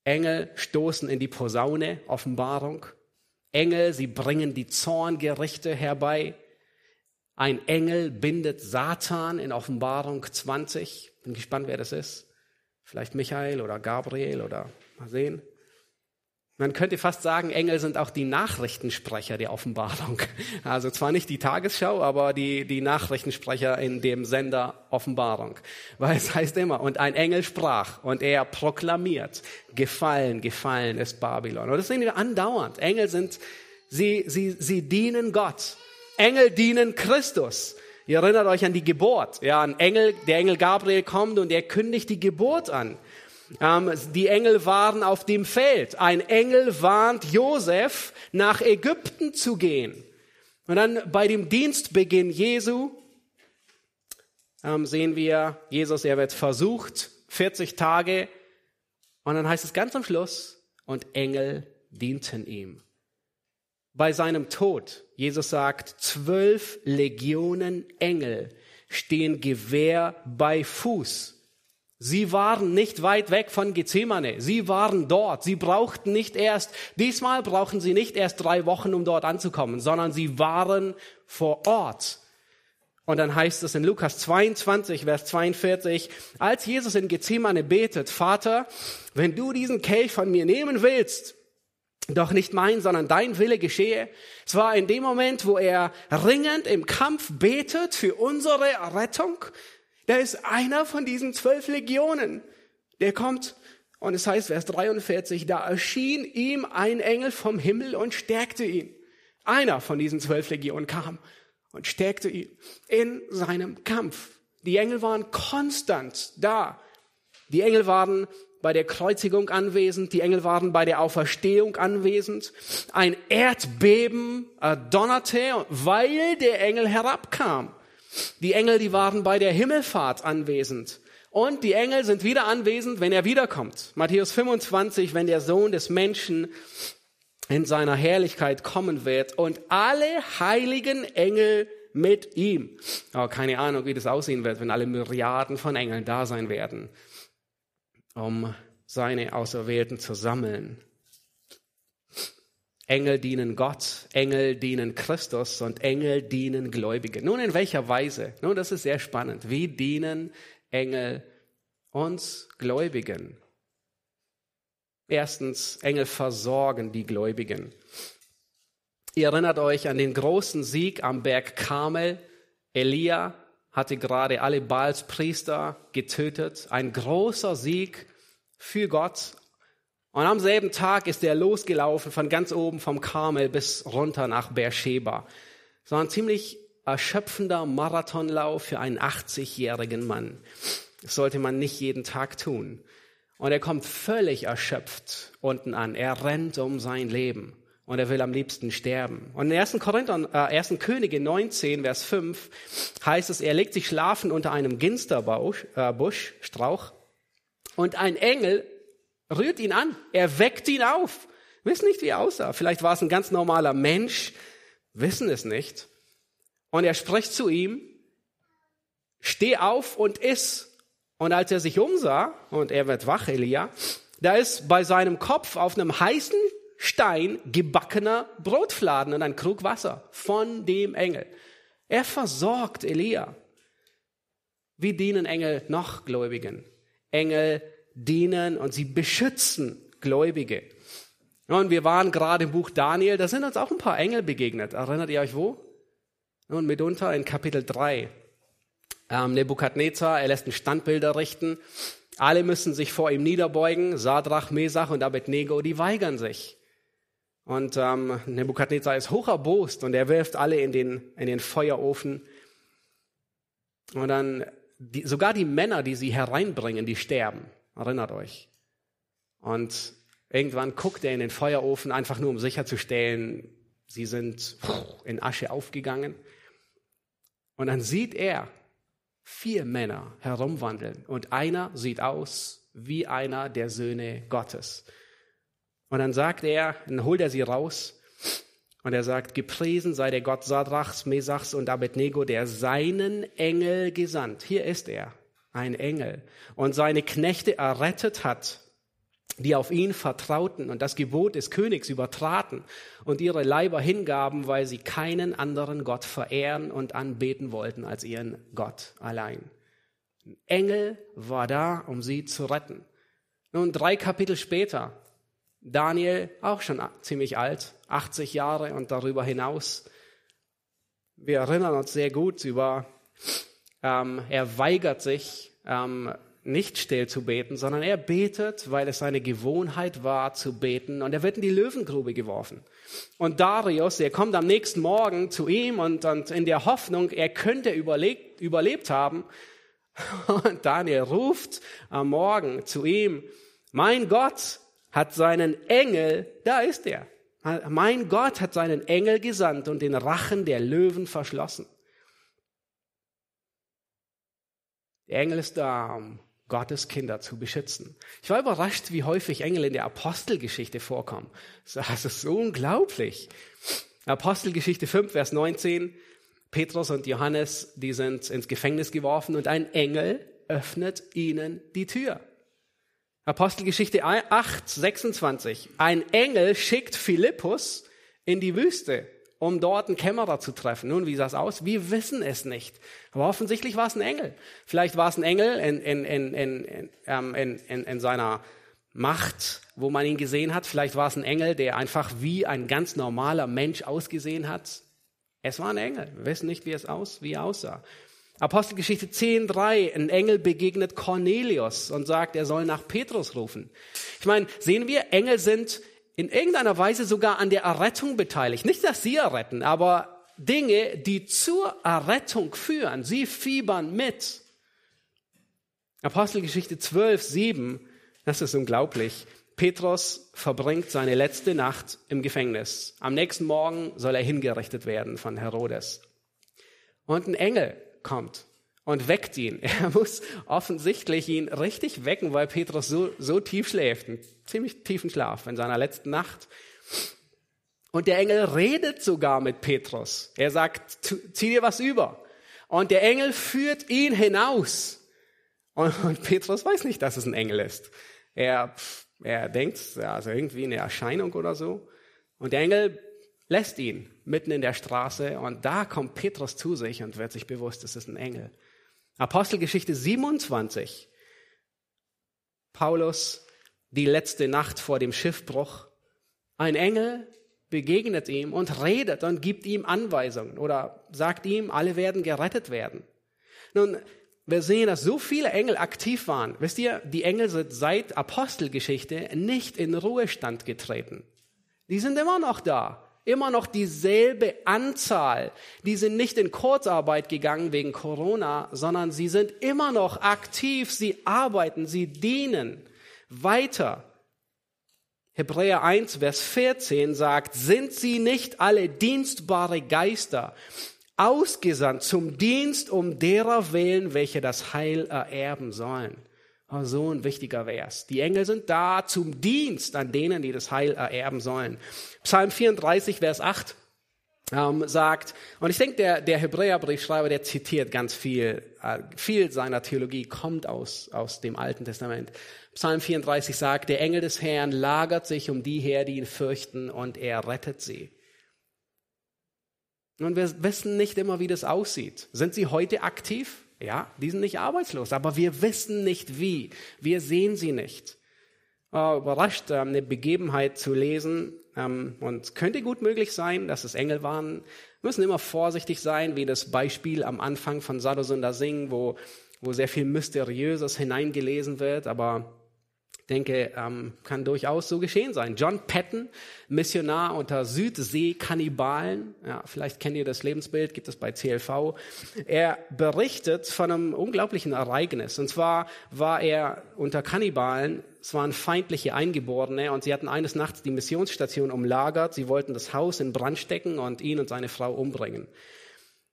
Engel stoßen in die Posaune, Offenbarung. Engel, sie bringen die Zorngerichte herbei. Ein Engel bindet Satan in Offenbarung 20. Bin gespannt, wer das ist. Vielleicht Michael oder Gabriel oder mal sehen. Man könnte fast sagen, Engel sind auch die Nachrichtensprecher der Offenbarung. Also zwar nicht die Tagesschau, aber die, die Nachrichtensprecher in dem Sender Offenbarung. Weil es heißt immer, und ein Engel sprach und er proklamiert, gefallen, gefallen ist Babylon. Und das sehen wir andauernd. Engel sind, sie, sie, sie dienen Gott. Engel dienen Christus. Ihr erinnert euch an die Geburt. Ja, ein Engel, der Engel Gabriel kommt und er kündigt die Geburt an. Ähm, die Engel waren auf dem Feld. Ein Engel warnt Josef, nach Ägypten zu gehen. Und dann bei dem Dienstbeginn Jesu ähm, sehen wir, Jesus, er wird versucht, 40 Tage. Und dann heißt es ganz am Schluss, und Engel dienten ihm. Bei seinem Tod, Jesus sagt, zwölf Legionen Engel stehen Gewehr bei Fuß Sie waren nicht weit weg von Gethsemane. Sie waren dort. Sie brauchten nicht erst, diesmal brauchen sie nicht erst drei Wochen, um dort anzukommen, sondern sie waren vor Ort. Und dann heißt es in Lukas 22, Vers 42, als Jesus in Gethsemane betet, Vater, wenn du diesen Kelch von mir nehmen willst, doch nicht mein, sondern dein Wille geschehe. Es war in dem Moment, wo er ringend im Kampf betet für unsere Rettung, da ist einer von diesen zwölf Legionen. Der kommt und es heißt, Vers 43, da erschien ihm ein Engel vom Himmel und stärkte ihn. Einer von diesen zwölf Legionen kam und stärkte ihn in seinem Kampf. Die Engel waren konstant da. Die Engel waren bei der Kreuzigung anwesend, die Engel waren bei der Auferstehung anwesend. Ein Erdbeben donnerte, weil der Engel herabkam. Die Engel, die waren bei der Himmelfahrt anwesend. Und die Engel sind wieder anwesend, wenn er wiederkommt. Matthäus 25, wenn der Sohn des Menschen in seiner Herrlichkeit kommen wird und alle heiligen Engel mit ihm. Aber keine Ahnung, wie das aussehen wird, wenn alle Myriaden von Engeln da sein werden, um seine Auserwählten zu sammeln. Engel dienen Gott, Engel dienen Christus und Engel dienen Gläubigen. Nun, in welcher Weise? Nun, das ist sehr spannend. Wie dienen Engel uns Gläubigen? Erstens, Engel versorgen die Gläubigen. Ihr erinnert euch an den großen Sieg am Berg Karmel. Elia hatte gerade alle Baals Priester getötet. Ein großer Sieg für Gott, und am selben Tag ist er losgelaufen von ganz oben vom Karmel bis runter nach Beersheba. War ein ziemlich erschöpfender Marathonlauf für einen 80-jährigen Mann. Das sollte man nicht jeden Tag tun. Und er kommt völlig erschöpft unten an. Er rennt um sein Leben und er will am liebsten sterben. Und in 1. Korinther, äh, 1. Könige 19, Vers 5 heißt es, er legt sich schlafen unter einem Ginsterbusch, äh, Busch, Strauch, und ein Engel rührt ihn an, er weckt ihn auf. Wissen nicht, wie er aussah. Vielleicht war es ein ganz normaler Mensch, wissen es nicht. Und er spricht zu ihm, steh auf und iss. Und als er sich umsah, und er wird wach, Elia, da ist bei seinem Kopf auf einem heißen Stein gebackener Brotfladen und ein Krug Wasser von dem Engel. Er versorgt Elia. Wie dienen Engel noch Gläubigen? Engel dienen und sie beschützen Gläubige. Und wir waren gerade im Buch Daniel, da sind uns auch ein paar Engel begegnet. Erinnert ihr euch wo? Und mitunter in Kapitel 3. Ähm, Nebukadnezar, er lässt ein Standbild errichten. Alle müssen sich vor ihm niederbeugen. Sadrach, Mesach und Abednego, die weigern sich. Und ähm, Nebukadnezar ist hoch erbost und er wirft alle in den, in den Feuerofen. Und dann die, sogar die Männer, die sie hereinbringen, die sterben. Erinnert euch. Und irgendwann guckt er in den Feuerofen, einfach nur um sicherzustellen, sie sind in Asche aufgegangen. Und dann sieht er vier Männer herumwandeln und einer sieht aus wie einer der Söhne Gottes. Und dann sagt er, dann holt er sie raus und er sagt, gepriesen sei der Gott Sadrachs, Mesachs und Abednego, der seinen Engel gesandt. Hier ist er, ein Engel. Und seine Knechte errettet hat, die auf ihn vertrauten und das Gebot des Königs übertraten und ihre Leiber hingaben, weil sie keinen anderen Gott verehren und anbeten wollten als ihren Gott allein. Ein Engel war da, um sie zu retten. Nun, drei Kapitel später Daniel, auch schon ziemlich alt, 80 Jahre und darüber hinaus. Wir erinnern uns sehr gut über, ähm, er weigert sich, ähm, nicht still zu beten, sondern er betet, weil es seine Gewohnheit war zu beten und er wird in die Löwengrube geworfen. Und Darius, er kommt am nächsten Morgen zu ihm und, und in der Hoffnung, er könnte überlebt, überlebt haben. Und Daniel ruft am Morgen zu ihm, mein Gott, hat seinen Engel, da ist er. Mein Gott hat seinen Engel gesandt und den Rachen der Löwen verschlossen. Der Engel ist da, um Gottes Kinder zu beschützen. Ich war überrascht, wie häufig Engel in der Apostelgeschichte vorkommen. Das ist so unglaublich. Apostelgeschichte 5, Vers 19. Petrus und Johannes, die sind ins Gefängnis geworfen und ein Engel öffnet ihnen die Tür. Apostelgeschichte 8, 26. Ein Engel schickt Philippus in die Wüste, um dort einen Kämmerer zu treffen. Nun, wie sah es aus? Wir wissen es nicht. Aber offensichtlich war es ein Engel. Vielleicht war es ein Engel in, in, in, in, ähm, in, in, in seiner Macht, wo man ihn gesehen hat. Vielleicht war es ein Engel, der einfach wie ein ganz normaler Mensch ausgesehen hat. Es war ein Engel. Wir wissen nicht, wie es aus, wie er aussah. Apostelgeschichte 10.3, ein Engel begegnet Cornelius und sagt, er soll nach Petrus rufen. Ich meine, sehen wir, Engel sind in irgendeiner Weise sogar an der Errettung beteiligt. Nicht, dass sie erretten, aber Dinge, die zur Errettung führen. Sie fiebern mit. Apostelgeschichte 12, 7, das ist unglaublich. Petrus verbringt seine letzte Nacht im Gefängnis. Am nächsten Morgen soll er hingerichtet werden von Herodes. Und ein Engel kommt und weckt ihn. Er muss offensichtlich ihn richtig wecken, weil Petrus so, so tief schläft, einen ziemlich tiefen Schlaf in seiner letzten Nacht. Und der Engel redet sogar mit Petrus. Er sagt, zieh dir was über. Und der Engel führt ihn hinaus. Und, und Petrus weiß nicht, dass es ein Engel ist. Er, er denkt, also irgendwie eine Erscheinung oder so. Und der Engel lässt ihn mitten in der Straße und da kommt Petrus zu sich und wird sich bewusst, es ist ein Engel. Apostelgeschichte 27. Paulus, die letzte Nacht vor dem Schiffbruch. Ein Engel begegnet ihm und redet und gibt ihm Anweisungen oder sagt ihm, alle werden gerettet werden. Nun, wir sehen, dass so viele Engel aktiv waren. Wisst ihr, die Engel sind seit Apostelgeschichte nicht in Ruhestand getreten. Die sind immer noch da immer noch dieselbe Anzahl. Die sind nicht in Kurzarbeit gegangen wegen Corona, sondern sie sind immer noch aktiv, sie arbeiten, sie dienen weiter. Hebräer 1, Vers 14 sagt, sind sie nicht alle dienstbare Geister, ausgesandt zum Dienst um derer willen, welche das Heil ererben sollen? Oh, so ein wichtiger Vers. Die Engel sind da zum Dienst an denen, die das Heil ererben sollen. Psalm 34, Vers 8 ähm, sagt, und ich denke, der, der Hebräerbriefschreiber, der zitiert ganz viel, äh, viel seiner Theologie kommt aus, aus dem Alten Testament. Psalm 34 sagt, der Engel des Herrn lagert sich um die her, die ihn fürchten, und er rettet sie. Und wir wissen nicht immer, wie das aussieht. Sind sie heute aktiv? Ja, die sind nicht arbeitslos, aber wir wissen nicht wie. Wir sehen sie nicht. Oh, überrascht, ähm, eine Begebenheit zu lesen. Ähm, und könnte gut möglich sein, dass es Engel waren. Wir müssen immer vorsichtig sein, wie das Beispiel am Anfang von Sadhusunda Singh, wo, wo sehr viel Mysteriöses hineingelesen wird. Aber denke, ähm, kann durchaus so geschehen sein. John Patton, Missionar unter Südsee-Kannibalen, ja, vielleicht kennt ihr das Lebensbild, gibt es bei CLV. Er berichtet von einem unglaublichen Ereignis. Und zwar war er unter Kannibalen, es waren feindliche Eingeborene und sie hatten eines Nachts die Missionsstation umlagert. Sie wollten das Haus in Brand stecken und ihn und seine Frau umbringen.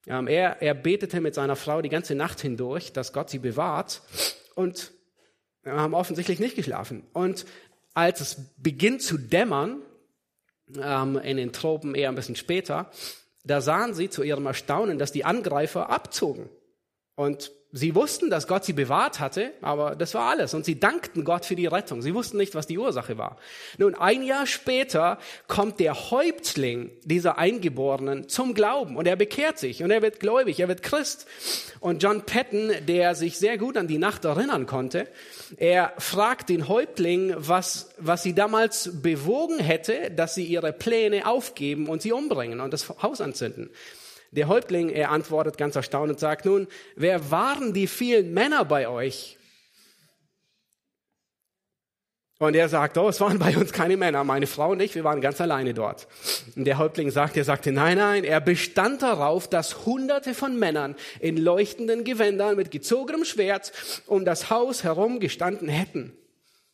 Ähm, er, er betete mit seiner Frau die ganze Nacht hindurch, dass Gott sie bewahrt. Und haben offensichtlich nicht geschlafen. Und als es beginnt zu dämmern, ähm, in den Tropen eher ein bisschen später, da sahen sie zu ihrem Erstaunen, dass die Angreifer abzogen. Und Sie wussten, dass Gott sie bewahrt hatte, aber das war alles. Und sie dankten Gott für die Rettung. Sie wussten nicht, was die Ursache war. Nun, ein Jahr später kommt der Häuptling dieser Eingeborenen zum Glauben und er bekehrt sich und er wird gläubig, er wird Christ. Und John Patton, der sich sehr gut an die Nacht erinnern konnte, er fragt den Häuptling, was, was sie damals bewogen hätte, dass sie ihre Pläne aufgeben und sie umbringen und das Haus anzünden. Der Häuptling, er antwortet ganz erstaunt und sagt, nun, wer waren die vielen Männer bei euch? Und er sagt, oh, es waren bei uns keine Männer, meine Frau und ich, wir waren ganz alleine dort. Und der Häuptling sagt, er sagte, nein, nein, er bestand darauf, dass hunderte von Männern in leuchtenden Gewändern mit gezogenem Schwert um das Haus herum gestanden hätten.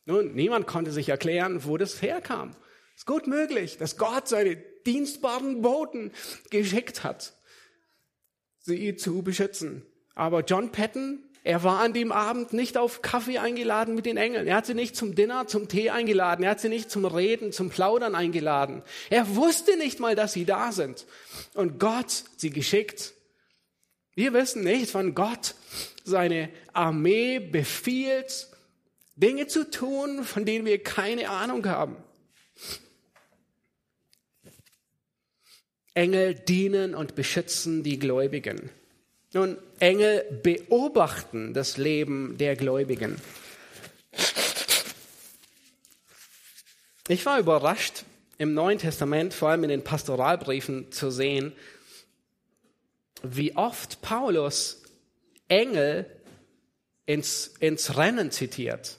Nun, niemand konnte sich erklären, wo das herkam. Es ist gut möglich, dass Gott seine dienstbaren Boten geschickt hat sie zu beschützen. Aber John Patton, er war an dem Abend nicht auf Kaffee eingeladen mit den Engeln. Er hat sie nicht zum Dinner, zum Tee eingeladen. Er hat sie nicht zum Reden, zum Plaudern eingeladen. Er wusste nicht mal, dass sie da sind. Und Gott sie geschickt. Wir wissen nicht, wann Gott seine Armee befiehlt, Dinge zu tun, von denen wir keine Ahnung haben. Engel dienen und beschützen die Gläubigen. Nun, Engel beobachten das Leben der Gläubigen. Ich war überrascht, im Neuen Testament, vor allem in den Pastoralbriefen, zu sehen, wie oft Paulus Engel ins, ins Rennen zitiert.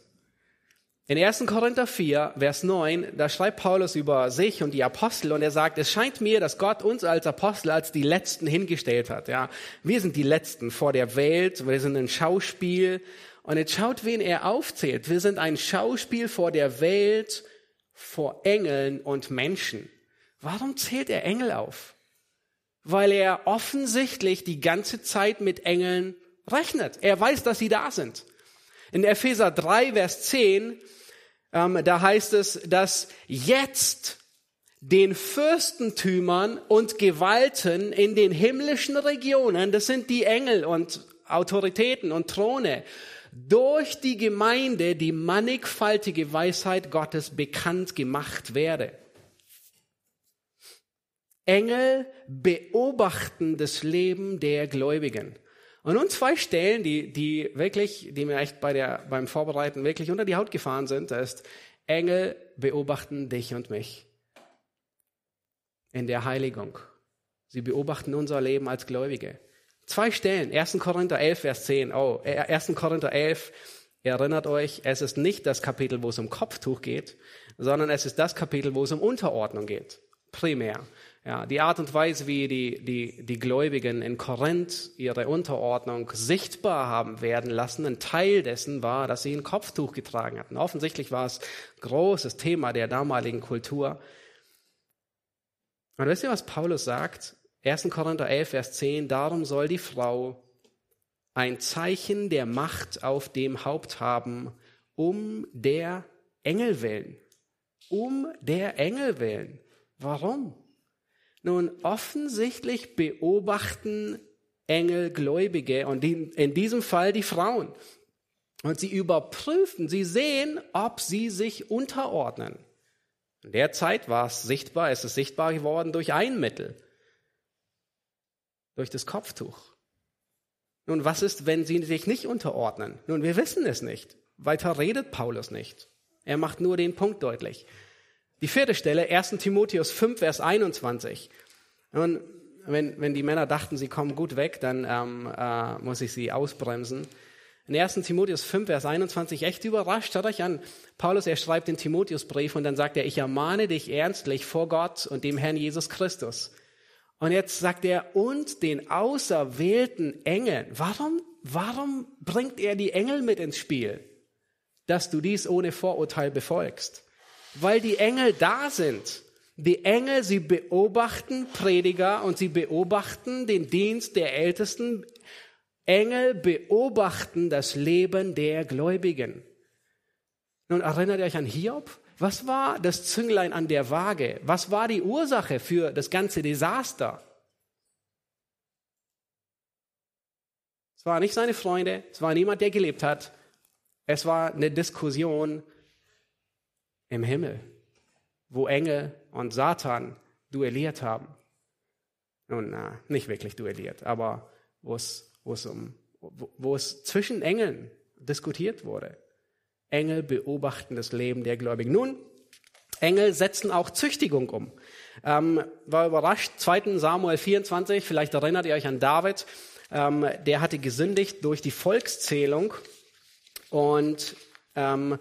In 1. Korinther 4, Vers 9, da schreibt Paulus über sich und die Apostel und er sagt, es scheint mir, dass Gott uns als Apostel als die Letzten hingestellt hat. Ja, wir sind die Letzten vor der Welt, wir sind ein Schauspiel. Und jetzt schaut, wen er aufzählt. Wir sind ein Schauspiel vor der Welt, vor Engeln und Menschen. Warum zählt er Engel auf? Weil er offensichtlich die ganze Zeit mit Engeln rechnet. Er weiß, dass sie da sind. In Epheser 3, Vers 10 ähm, da heißt es, dass jetzt den Fürstentümern und Gewalten in den himmlischen Regionen, das sind die Engel und Autoritäten und Throne, durch die Gemeinde die mannigfaltige Weisheit Gottes bekannt gemacht werde. Engel beobachten das Leben der Gläubigen. Und nun zwei Stellen, die, die wirklich, die mir echt bei der, beim Vorbereiten wirklich unter die Haut gefahren sind, da ist, Engel beobachten dich und mich in der Heiligung. Sie beobachten unser Leben als Gläubige. Zwei Stellen, 1. Korinther 11, Vers 10. Oh, 1. Äh, Korinther 11, erinnert euch, es ist nicht das Kapitel, wo es um Kopftuch geht, sondern es ist das Kapitel, wo es um Unterordnung geht. Primär. Ja, die Art und Weise, wie die, die, die Gläubigen in Korinth ihre Unterordnung sichtbar haben werden lassen, ein Teil dessen war, dass sie ein Kopftuch getragen hatten. Offensichtlich war es großes Thema der damaligen Kultur. Und wisst ihr, was Paulus sagt? 1. Korinther 11, Vers 10, darum soll die Frau ein Zeichen der Macht auf dem Haupt haben, um der Engel willen. Um der Engel willen. Warum? Nun, offensichtlich beobachten Engel Gläubige und in diesem Fall die Frauen. Und sie überprüfen, sie sehen, ob sie sich unterordnen. In der Zeit war es sichtbar, es ist sichtbar geworden durch ein Mittel, durch das Kopftuch. Nun, was ist, wenn sie sich nicht unterordnen? Nun, wir wissen es nicht. Weiter redet Paulus nicht. Er macht nur den Punkt deutlich. Die vierte Stelle, 1 Timotheus 5, Vers 21. Nun, wenn, wenn die Männer dachten, sie kommen gut weg, dann ähm, äh, muss ich sie ausbremsen. In 1. Timotheus 5, Vers 21, echt überrascht, schaut euch an. Paulus, er schreibt den Timotheusbrief und dann sagt er, ich ermahne dich ernstlich vor Gott und dem Herrn Jesus Christus. Und jetzt sagt er, und den auserwählten Engeln. Warum, warum bringt er die Engel mit ins Spiel? Dass du dies ohne Vorurteil befolgst. Weil die Engel da sind. Die Engel, sie beobachten Prediger und sie beobachten den Dienst der Ältesten Engel beobachten das Leben der Gläubigen. Nun erinnert ihr euch an Hiob? Was war das Zünglein an der Waage? Was war die Ursache für das ganze Desaster? Es war nicht seine Freunde, es war niemand, der gelebt hat. Es war eine Diskussion im Himmel, wo Engel und Satan duelliert haben. Nun, na, nicht wirklich duelliert, aber wo es wo es, um, wo, wo es zwischen Engeln diskutiert wurde. Engel beobachten das Leben der Gläubigen. Nun, Engel setzen auch Züchtigung um. Ähm, war überrascht, 2. Samuel 24, vielleicht erinnert ihr euch an David, ähm, der hatte gesündigt durch die Volkszählung und ähm,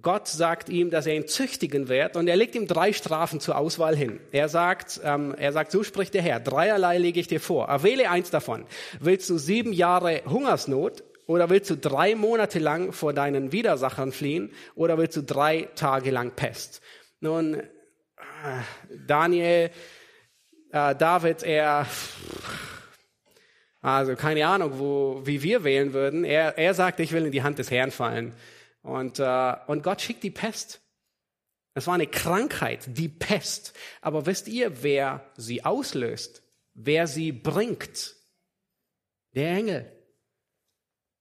Gott sagt ihm, dass er ihn züchtigen wird und er legt ihm drei Strafen zur Auswahl hin. Er sagt, ähm, er sagt, so spricht der Herr, dreierlei lege ich dir vor. Erwähle eins davon. Willst du sieben Jahre Hungersnot oder willst du drei Monate lang vor deinen Widersachern fliehen oder willst du drei Tage lang Pest? Nun, äh, Daniel, äh, David, er, also keine Ahnung, wo, wie wir wählen würden. Er, er sagt, ich will in die Hand des Herrn fallen. Und, äh, und Gott schickt die Pest. Es war eine Krankheit, die Pest. Aber wisst ihr, wer sie auslöst? Wer sie bringt? Der Engel.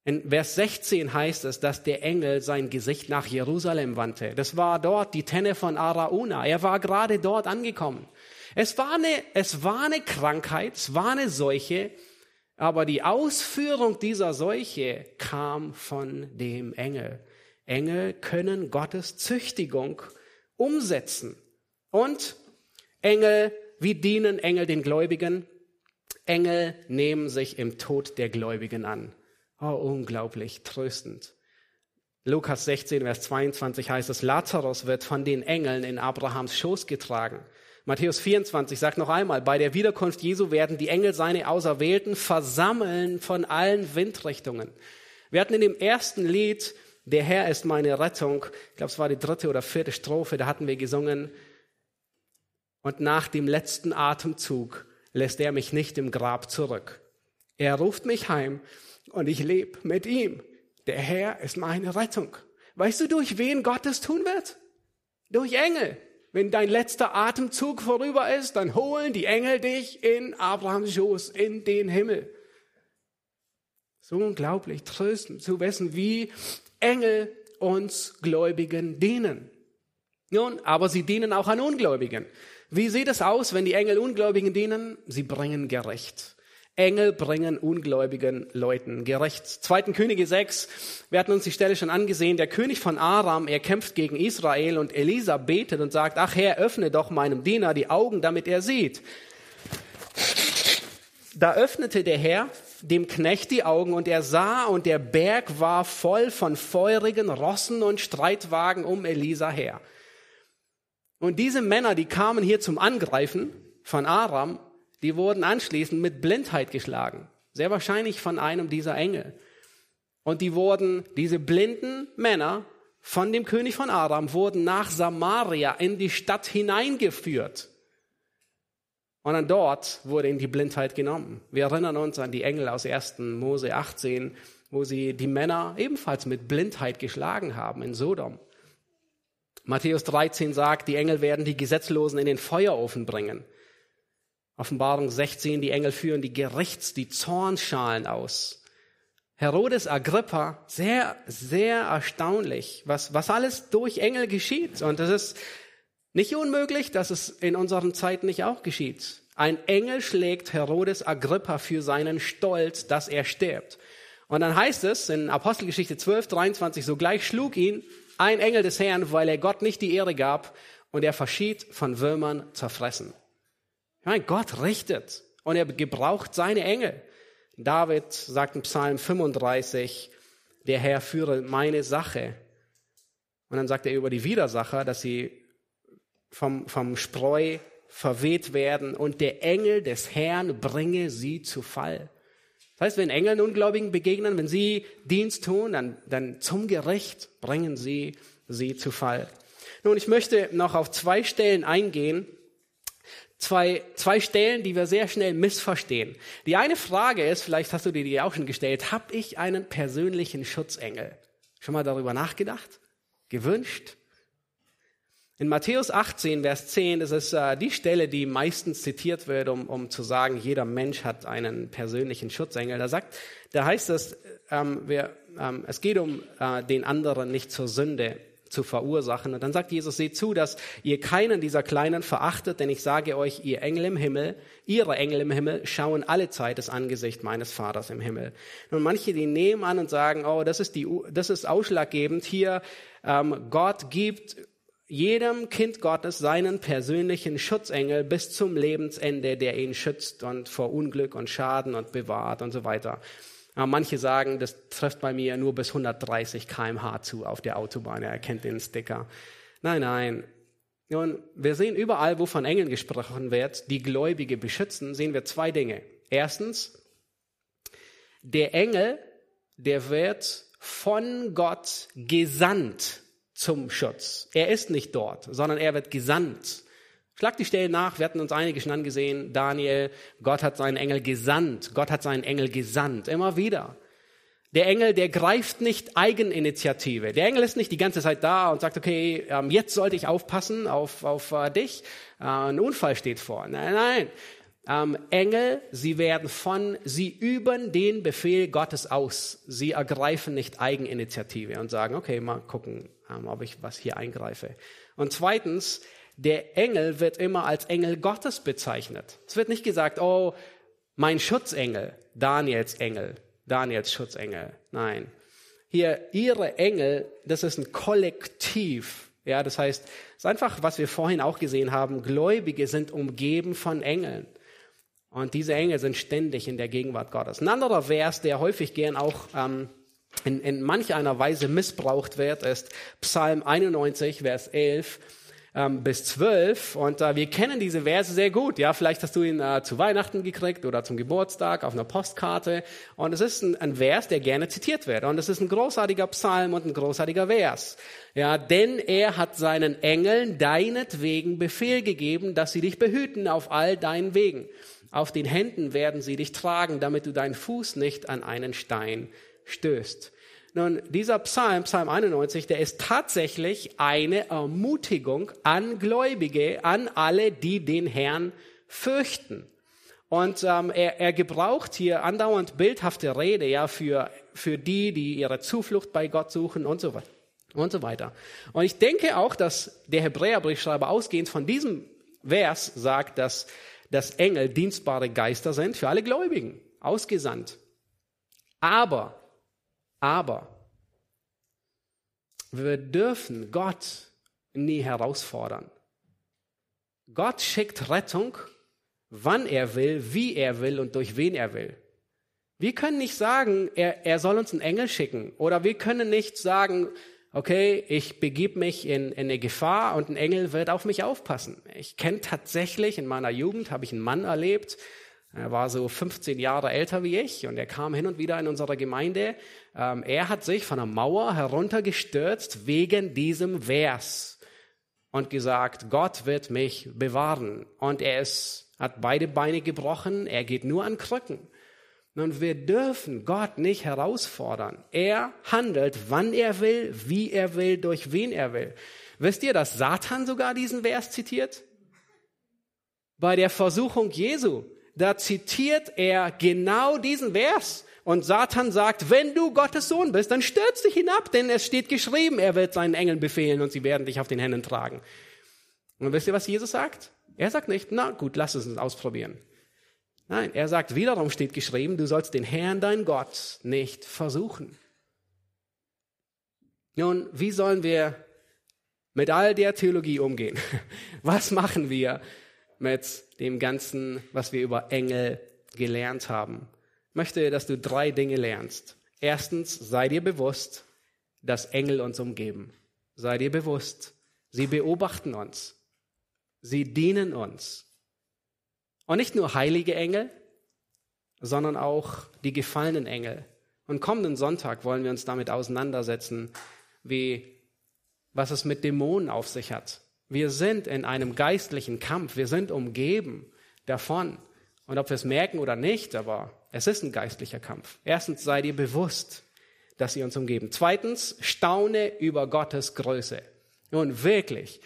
In Vers 16 heißt es, dass der Engel sein Gesicht nach Jerusalem wandte. Das war dort die Tenne von Arauna. Er war gerade dort angekommen. Es war eine, es war eine Krankheit, es war eine Seuche, aber die Ausführung dieser Seuche kam von dem Engel. Engel können Gottes Züchtigung umsetzen. Und Engel, wie dienen Engel den Gläubigen? Engel nehmen sich im Tod der Gläubigen an. Oh, unglaublich tröstend. Lukas 16, Vers 22 heißt es, Lazarus wird von den Engeln in Abrahams Schoß getragen. Matthäus 24 sagt noch einmal, bei der Wiederkunft Jesu werden die Engel seine Auserwählten versammeln von allen Windrichtungen. Wir hatten in dem ersten Lied der Herr ist meine Rettung. Ich glaube, es war die dritte oder vierte Strophe, da hatten wir gesungen. Und nach dem letzten Atemzug lässt er mich nicht im Grab zurück. Er ruft mich heim und ich lebe mit ihm. Der Herr ist meine Rettung. Weißt du, durch wen Gott es tun wird? Durch Engel. Wenn dein letzter Atemzug vorüber ist, dann holen die Engel dich in Abrahams Schoß, in den Himmel. So unglaublich tröstend zu wissen, wie Engel uns Gläubigen dienen. Nun, aber sie dienen auch an Ungläubigen. Wie sieht es aus, wenn die Engel Ungläubigen dienen? Sie bringen gerecht. Engel bringen ungläubigen Leuten gerecht. Zweiten Könige 6, wir hatten uns die Stelle schon angesehen, der König von Aram, er kämpft gegen Israel und Elisa betet und sagt, ach Herr, öffne doch meinem Diener die Augen, damit er sieht. Da öffnete der Herr dem Knecht die Augen und er sah und der Berg war voll von feurigen Rossen und Streitwagen um Elisa her. Und diese Männer, die kamen hier zum Angreifen von Aram, die wurden anschließend mit Blindheit geschlagen. Sehr wahrscheinlich von einem dieser Engel. Und die wurden, diese blinden Männer von dem König von Aram wurden nach Samaria in die Stadt hineingeführt. Und dann dort wurde ihm die Blindheit genommen. Wir erinnern uns an die Engel aus 1. Mose 18, wo sie die Männer ebenfalls mit Blindheit geschlagen haben in Sodom. Matthäus 13 sagt, die Engel werden die Gesetzlosen in den Feuerofen bringen. Offenbarung 16, die Engel führen die Gerichts-, die Zornschalen aus. Herodes Agrippa, sehr, sehr erstaunlich, was, was alles durch Engel geschieht. Und es ist nicht unmöglich, dass es in unseren Zeiten nicht auch geschieht. Ein Engel schlägt Herodes Agrippa für seinen Stolz, dass er stirbt. Und dann heißt es in Apostelgeschichte 12, 23, sogleich schlug ihn ein Engel des Herrn, weil er Gott nicht die Ehre gab und er verschied von Würmern zerfressen. Ich meine, Gott richtet und er gebraucht seine Engel. David sagt in Psalm 35, der Herr führe meine Sache. Und dann sagt er über die Widersacher, dass sie vom, vom Spreu verweht werden und der Engel des Herrn bringe sie zu Fall. Das heißt, wenn Engeln Ungläubigen begegnen, wenn sie Dienst tun, dann, dann zum Gericht bringen sie sie zu Fall. Nun, ich möchte noch auf zwei Stellen eingehen, zwei, zwei Stellen, die wir sehr schnell missverstehen. Die eine Frage ist, vielleicht hast du dir die auch schon gestellt, habe ich einen persönlichen Schutzengel? Schon mal darüber nachgedacht? Gewünscht? In Matthäus 18, Vers 10, das ist äh, die Stelle, die meistens zitiert wird, um, um zu sagen, jeder Mensch hat einen persönlichen Schutzengel. Da sagt, da heißt es, ähm, wir, ähm, es geht um äh, den anderen nicht zur Sünde zu verursachen. Und dann sagt Jesus, seht zu, dass ihr keinen dieser Kleinen verachtet, denn ich sage euch, ihr Engel im Himmel, ihre Engel im Himmel schauen alle Zeit das Angesicht meines Vaters im Himmel. Und manche, die nehmen an und sagen, oh, das ist die, das ist ausschlaggebend hier, ähm, Gott gibt jedem Kind Gottes seinen persönlichen Schutzengel bis zum Lebensende, der ihn schützt und vor Unglück und Schaden und bewahrt und so weiter. Aber manche sagen, das trifft bei mir nur bis 130 kmh zu auf der Autobahn. Er erkennt den Sticker. Nein, nein. Nun, wir sehen überall, wo von Engeln gesprochen wird, die Gläubige beschützen, sehen wir zwei Dinge. Erstens, der Engel, der wird von Gott gesandt zum Schutz. Er ist nicht dort, sondern er wird gesandt. Schlag die Stelle nach, wir hatten uns einige schon angesehen. Daniel, Gott hat seinen Engel gesandt. Gott hat seinen Engel gesandt. Immer wieder. Der Engel, der greift nicht Eigeninitiative. Der Engel ist nicht die ganze Zeit da und sagt, okay, ähm, jetzt sollte ich aufpassen auf, auf äh, dich. Äh, ein Unfall steht vor. Nein, nein. Ähm, Engel, sie werden von, sie üben den Befehl Gottes aus. Sie ergreifen nicht Eigeninitiative und sagen, okay, mal gucken, ähm, ob ich was hier eingreife. Und zweitens, der Engel wird immer als Engel Gottes bezeichnet. Es wird nicht gesagt, oh, mein Schutzengel, Daniels Engel, Daniels Schutzengel. Nein. Hier, ihre Engel, das ist ein Kollektiv. Ja, das heißt, es ist einfach, was wir vorhin auch gesehen haben, Gläubige sind umgeben von Engeln. Und diese Engel sind ständig in der Gegenwart Gottes. Ein anderer Vers, der häufig gern auch ähm, in, in manch einer Weise missbraucht wird, ist Psalm 91, Vers 11 ähm, bis 12. Und äh, wir kennen diese Verse sehr gut. Ja, vielleicht hast du ihn äh, zu Weihnachten gekriegt oder zum Geburtstag auf einer Postkarte. Und es ist ein, ein Vers, der gerne zitiert wird. Und es ist ein großartiger Psalm und ein großartiger Vers. Ja, denn er hat seinen Engeln deinetwegen Befehl gegeben, dass sie dich behüten auf all deinen Wegen. Auf den Händen werden sie dich tragen, damit du deinen Fuß nicht an einen Stein stößt. Nun, dieser Psalm, Psalm 91, der ist tatsächlich eine Ermutigung an Gläubige, an alle, die den Herrn fürchten. Und ähm, er, er gebraucht hier andauernd bildhafte Rede ja für für die, die ihre Zuflucht bei Gott suchen und so weiter und so weiter. Und ich denke auch, dass der Hebräerbriefschreiber ausgehend von diesem Vers sagt, dass dass Engel dienstbare Geister sind für alle Gläubigen, ausgesandt. Aber, aber, wir dürfen Gott nie herausfordern. Gott schickt Rettung, wann er will, wie er will und durch wen er will. Wir können nicht sagen, er, er soll uns einen Engel schicken. Oder wir können nicht sagen, okay, ich begib mich in, in eine Gefahr und ein Engel wird auf mich aufpassen. Ich kenne tatsächlich, in meiner Jugend habe ich einen Mann erlebt, er war so 15 Jahre älter wie ich und er kam hin und wieder in unserer Gemeinde. Ähm, er hat sich von der Mauer heruntergestürzt wegen diesem Vers und gesagt, Gott wird mich bewahren. Und er ist hat beide Beine gebrochen, er geht nur an Krücken. Nun, wir dürfen Gott nicht herausfordern. Er handelt, wann er will, wie er will, durch wen er will. Wisst ihr, dass Satan sogar diesen Vers zitiert? Bei der Versuchung Jesu, da zitiert er genau diesen Vers. Und Satan sagt, wenn du Gottes Sohn bist, dann stürz dich hinab, denn es steht geschrieben, er wird seinen Engeln befehlen und sie werden dich auf den Händen tragen. Und wisst ihr, was Jesus sagt? Er sagt nicht, na gut, lass es uns ausprobieren. Nein, er sagt, wiederum steht geschrieben, du sollst den Herrn, dein Gott, nicht versuchen. Nun, wie sollen wir mit all der Theologie umgehen? Was machen wir mit dem Ganzen, was wir über Engel gelernt haben? Ich möchte, dass du drei Dinge lernst. Erstens, sei dir bewusst, dass Engel uns umgeben. Sei dir bewusst, sie beobachten uns. Sie dienen uns. Und nicht nur heilige Engel, sondern auch die gefallenen Engel. Und kommenden Sonntag wollen wir uns damit auseinandersetzen, wie, was es mit Dämonen auf sich hat. Wir sind in einem geistlichen Kampf. Wir sind umgeben davon. Und ob wir es merken oder nicht, aber es ist ein geistlicher Kampf. Erstens sei dir bewusst, dass sie uns umgeben. Zweitens, staune über Gottes Größe. Nun wirklich,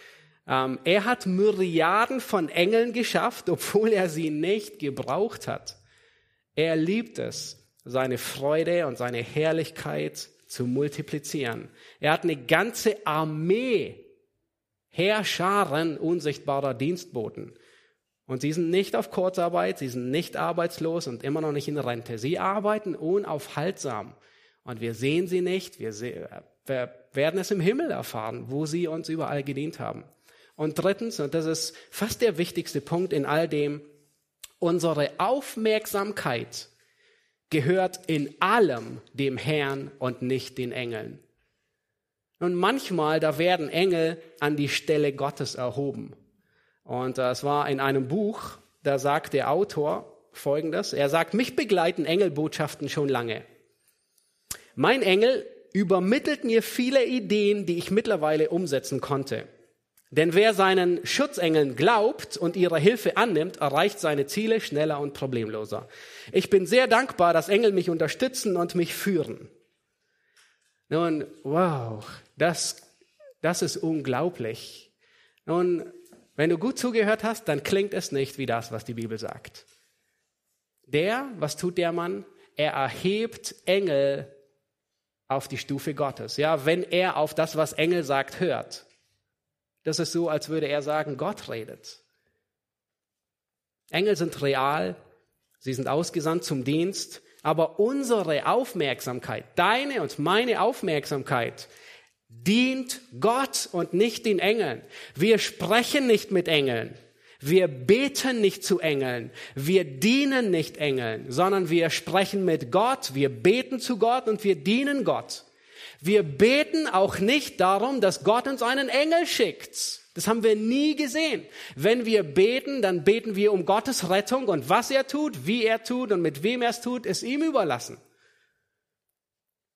ähm, er hat Myriaden von Engeln geschafft, obwohl er sie nicht gebraucht hat. Er liebt es, seine Freude und seine Herrlichkeit zu multiplizieren. Er hat eine ganze Armee, Herrscharen unsichtbarer Dienstboten. Und sie sind nicht auf Kurzarbeit, sie sind nicht arbeitslos und immer noch nicht in Rente. Sie arbeiten unaufhaltsam. Und wir sehen sie nicht, wir, wir werden es im Himmel erfahren, wo sie uns überall gedient haben. Und drittens, und das ist fast der wichtigste Punkt in all dem, unsere Aufmerksamkeit gehört in allem dem Herrn und nicht den Engeln. Und manchmal, da werden Engel an die Stelle Gottes erhoben. Und es war in einem Buch, da sagt der Autor Folgendes. Er sagt, mich begleiten Engelbotschaften schon lange. Mein Engel übermittelt mir viele Ideen, die ich mittlerweile umsetzen konnte. Denn wer seinen Schutzengeln glaubt und ihre Hilfe annimmt, erreicht seine Ziele schneller und problemloser. Ich bin sehr dankbar, dass Engel mich unterstützen und mich führen. Nun, wow, das, das ist unglaublich. Nun, wenn du gut zugehört hast, dann klingt es nicht wie das, was die Bibel sagt. Der, was tut der Mann? Er erhebt Engel auf die Stufe Gottes. Ja, wenn er auf das, was Engel sagt, hört. Das ist so, als würde er sagen, Gott redet. Engel sind real, sie sind ausgesandt zum Dienst, aber unsere Aufmerksamkeit, deine und meine Aufmerksamkeit, dient Gott und nicht den Engeln. Wir sprechen nicht mit Engeln. Wir beten nicht zu Engeln. Wir dienen nicht Engeln, sondern wir sprechen mit Gott. Wir beten zu Gott und wir dienen Gott. Wir beten auch nicht darum, dass Gott uns einen Engel schickt. Das haben wir nie gesehen. Wenn wir beten, dann beten wir um Gottes Rettung und was er tut, wie er tut und mit wem er es tut, ist ihm überlassen.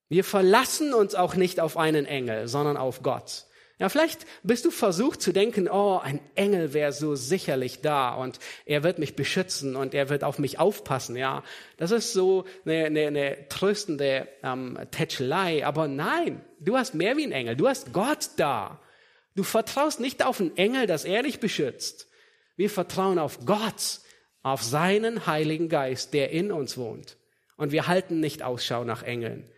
Wir verlassen uns auch nicht auf einen Engel, sondern auf Gott. Ja, vielleicht bist du versucht zu denken, oh, ein Engel wäre so sicherlich da und er wird mich beschützen und er wird auf mich aufpassen. Ja, das ist so eine, eine, eine tröstende ähm, Tätschelei. Aber nein, du hast mehr wie ein Engel. Du hast Gott da. Du vertraust nicht auf einen Engel, dass er dich beschützt. Wir vertrauen auf Gott, auf seinen Heiligen Geist, der in uns wohnt. Und wir halten nicht Ausschau nach Engeln.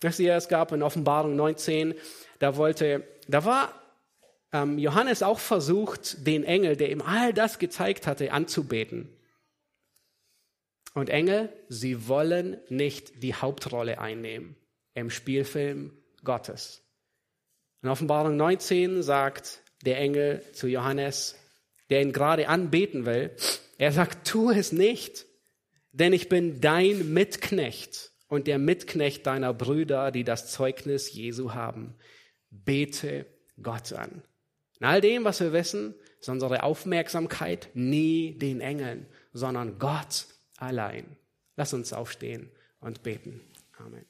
Wisst ihr, es gab in Offenbarung 19, da wollte da war ähm, Johannes auch versucht, den Engel, der ihm all das gezeigt hatte, anzubeten. Und Engel, sie wollen nicht die Hauptrolle einnehmen im Spielfilm Gottes. In Offenbarung 19 sagt der Engel zu Johannes, der ihn gerade anbeten will, er sagt, tu es nicht, denn ich bin dein Mitknecht und der Mitknecht deiner Brüder, die das Zeugnis Jesu haben bete Gott an. In all dem, was wir wissen, ist unsere Aufmerksamkeit nie den Engeln, sondern Gott allein. Lass uns aufstehen und beten. Amen.